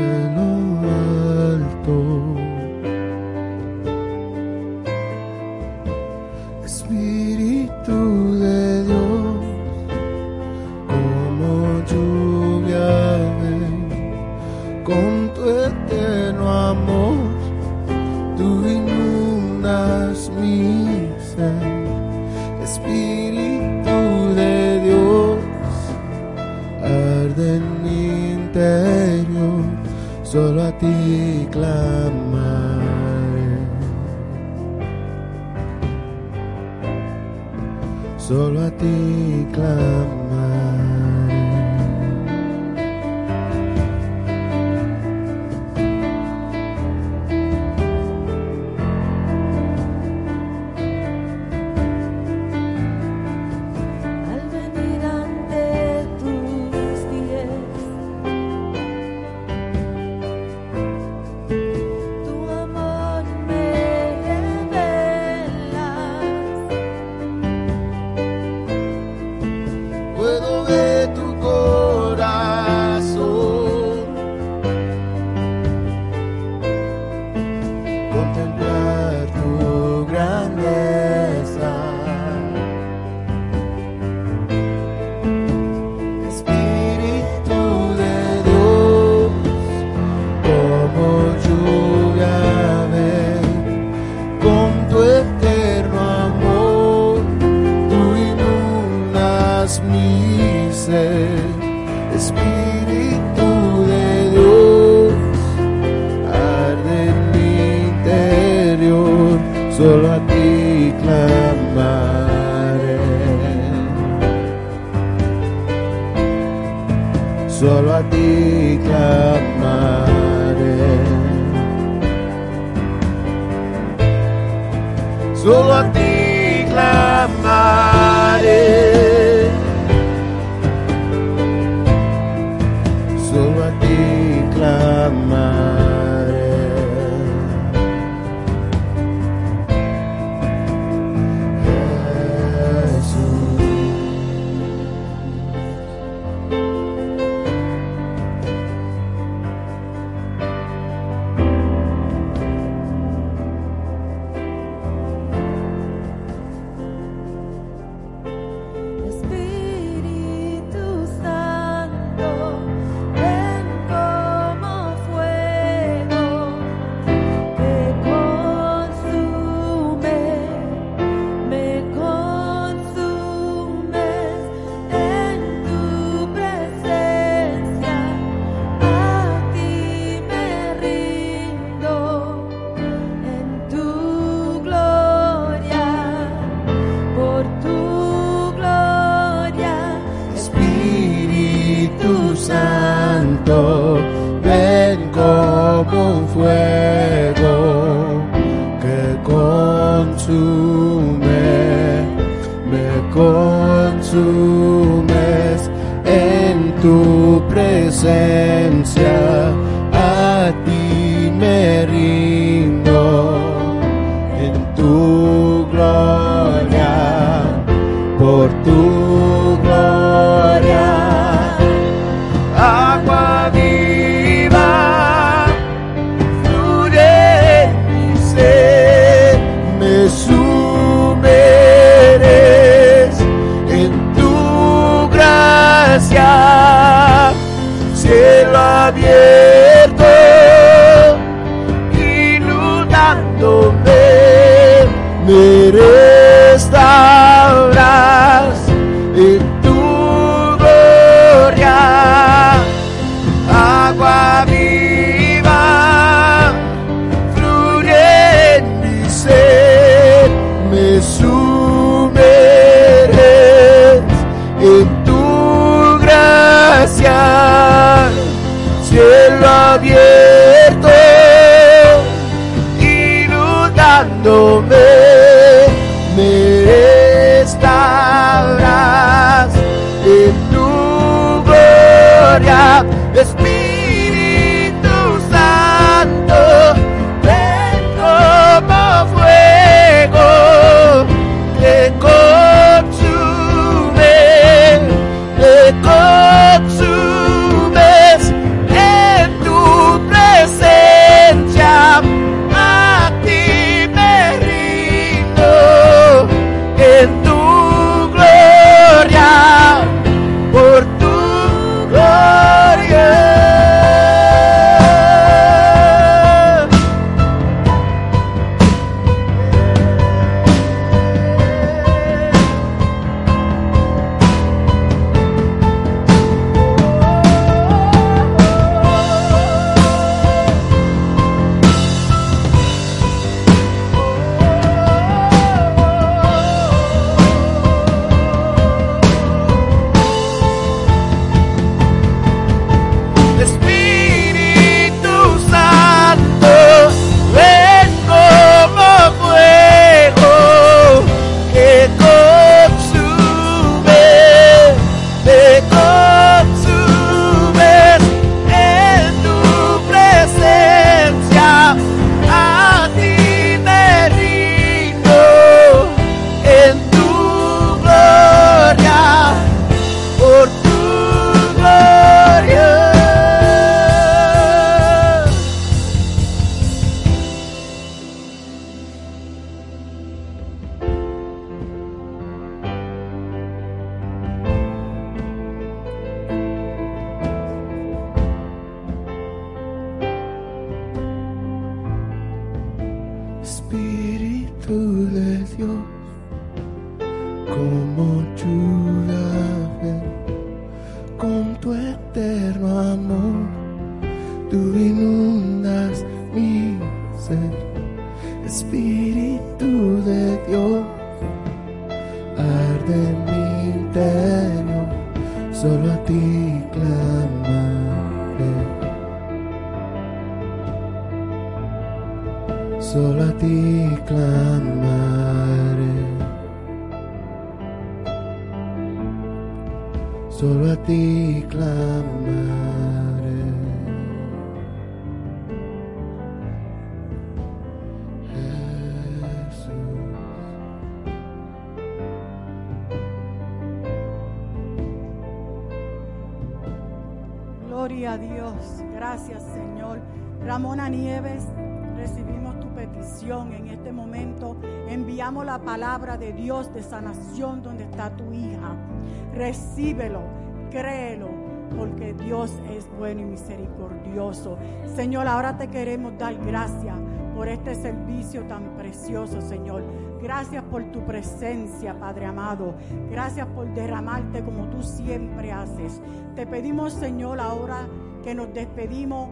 misericordioso. Señor, ahora te queremos dar gracias por este servicio tan precioso, Señor. Gracias por tu presencia, Padre amado. Gracias por derramarte como tú siempre haces. Te pedimos, Señor, ahora que nos despedimos,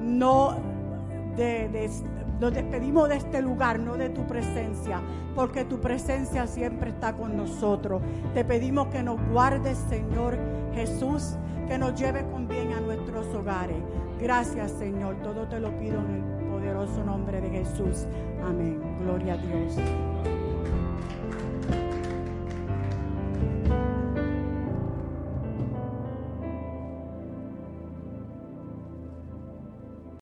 no de, de- nos despedimos de este lugar, no de tu presencia, porque tu presencia siempre está con nosotros. Te pedimos que nos guardes, Señor Jesús, que nos lleve con bien a nuestros hogares. Gracias, Señor. Todo te lo pido en el poderoso nombre de Jesús. Amén. Gloria a Dios.